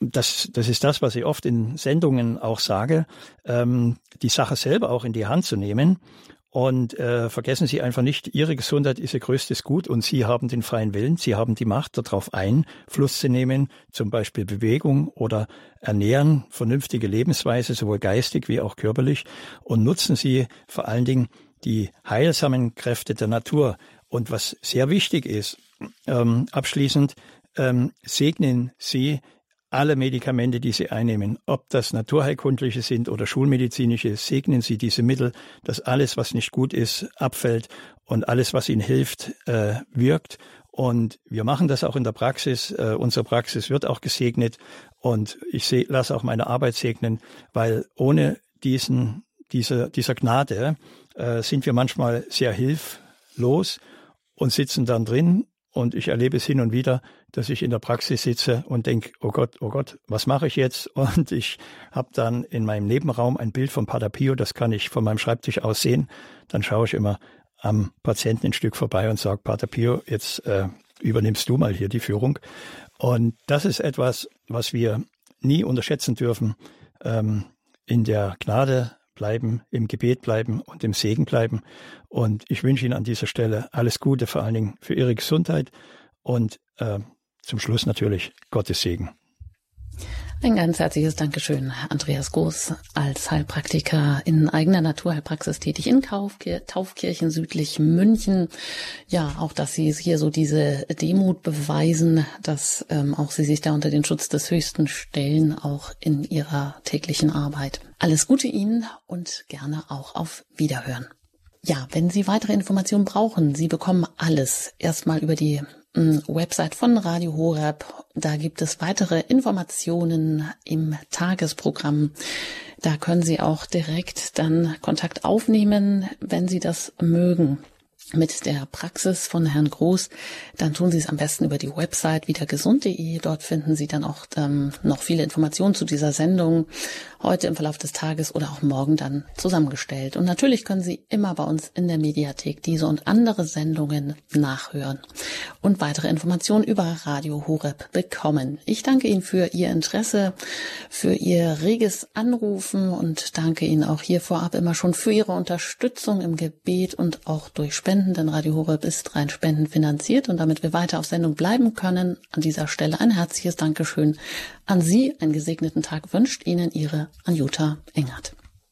das, das ist das, was ich oft in Sendungen auch sage, ähm, die Sache selber auch in die Hand zu nehmen und äh, vergessen Sie einfach nicht, Ihre Gesundheit ist Ihr größtes Gut und Sie haben den freien Willen, Sie haben die Macht, darauf Einfluss zu nehmen, zum Beispiel Bewegung oder Ernähren, vernünftige Lebensweise, sowohl geistig wie auch körperlich. Und nutzen Sie vor allen Dingen die heilsamen Kräfte der Natur. Und was sehr wichtig ist, ähm, abschließend, ähm, segnen Sie alle Medikamente, die Sie einnehmen, ob das naturheilkundliche sind oder schulmedizinische, segnen Sie diese Mittel, dass alles, was nicht gut ist, abfällt und alles, was Ihnen hilft, äh, wirkt. Und wir machen das auch in der Praxis. Äh, unsere Praxis wird auch gesegnet und ich lasse auch meine Arbeit segnen, weil ohne diesen, dieser, dieser Gnade äh, sind wir manchmal sehr hilflos und sitzen dann drin und ich erlebe es hin und wieder, dass ich in der Praxis sitze und denke, oh Gott, oh Gott, was mache ich jetzt? Und ich habe dann in meinem Nebenraum ein Bild von Pater Pio, das kann ich von meinem Schreibtisch aus sehen. Dann schaue ich immer am Patienten ein Stück vorbei und sage, Pater Pio, jetzt äh, übernimmst du mal hier die Führung. Und das ist etwas, was wir nie unterschätzen dürfen. Ähm, in der Gnade bleiben, im Gebet bleiben und im Segen bleiben. Und ich wünsche Ihnen an dieser Stelle alles Gute, vor allen Dingen für Ihre Gesundheit und äh, zum Schluss natürlich Gottes Segen. Ein ganz herzliches Dankeschön, Andreas Groß, als Heilpraktiker in eigener Naturheilpraxis tätig in Kaufkir Taufkirchen südlich München. Ja, auch, dass Sie hier so diese Demut beweisen, dass ähm, auch Sie sich da unter den Schutz des Höchsten stellen, auch in Ihrer täglichen Arbeit. Alles Gute Ihnen und gerne auch auf Wiederhören. Ja, wenn Sie weitere Informationen brauchen, Sie bekommen alles erstmal über die Website von Radio Horeb. Da gibt es weitere Informationen im Tagesprogramm. Da können Sie auch direkt dann Kontakt aufnehmen, wenn Sie das mögen mit der Praxis von Herrn Groß, dann tun Sie es am besten über die Website wiedergesund.de. Dort finden Sie dann auch ähm, noch viele Informationen zu dieser Sendung heute im Verlauf des Tages oder auch morgen dann zusammengestellt. Und natürlich können Sie immer bei uns in der Mediathek diese und andere Sendungen nachhören und weitere Informationen über Radio Horeb bekommen. Ich danke Ihnen für Ihr Interesse, für Ihr reges Anrufen und danke Ihnen auch hier vorab immer schon für Ihre Unterstützung im Gebet und auch durch Spenden, denn Radio Horeb ist rein spendenfinanziert und damit wir weiter auf Sendung bleiben können, an dieser Stelle ein herzliches Dankeschön an Sie. Einen gesegneten Tag wünscht Ihnen Ihre Anjuta Engert.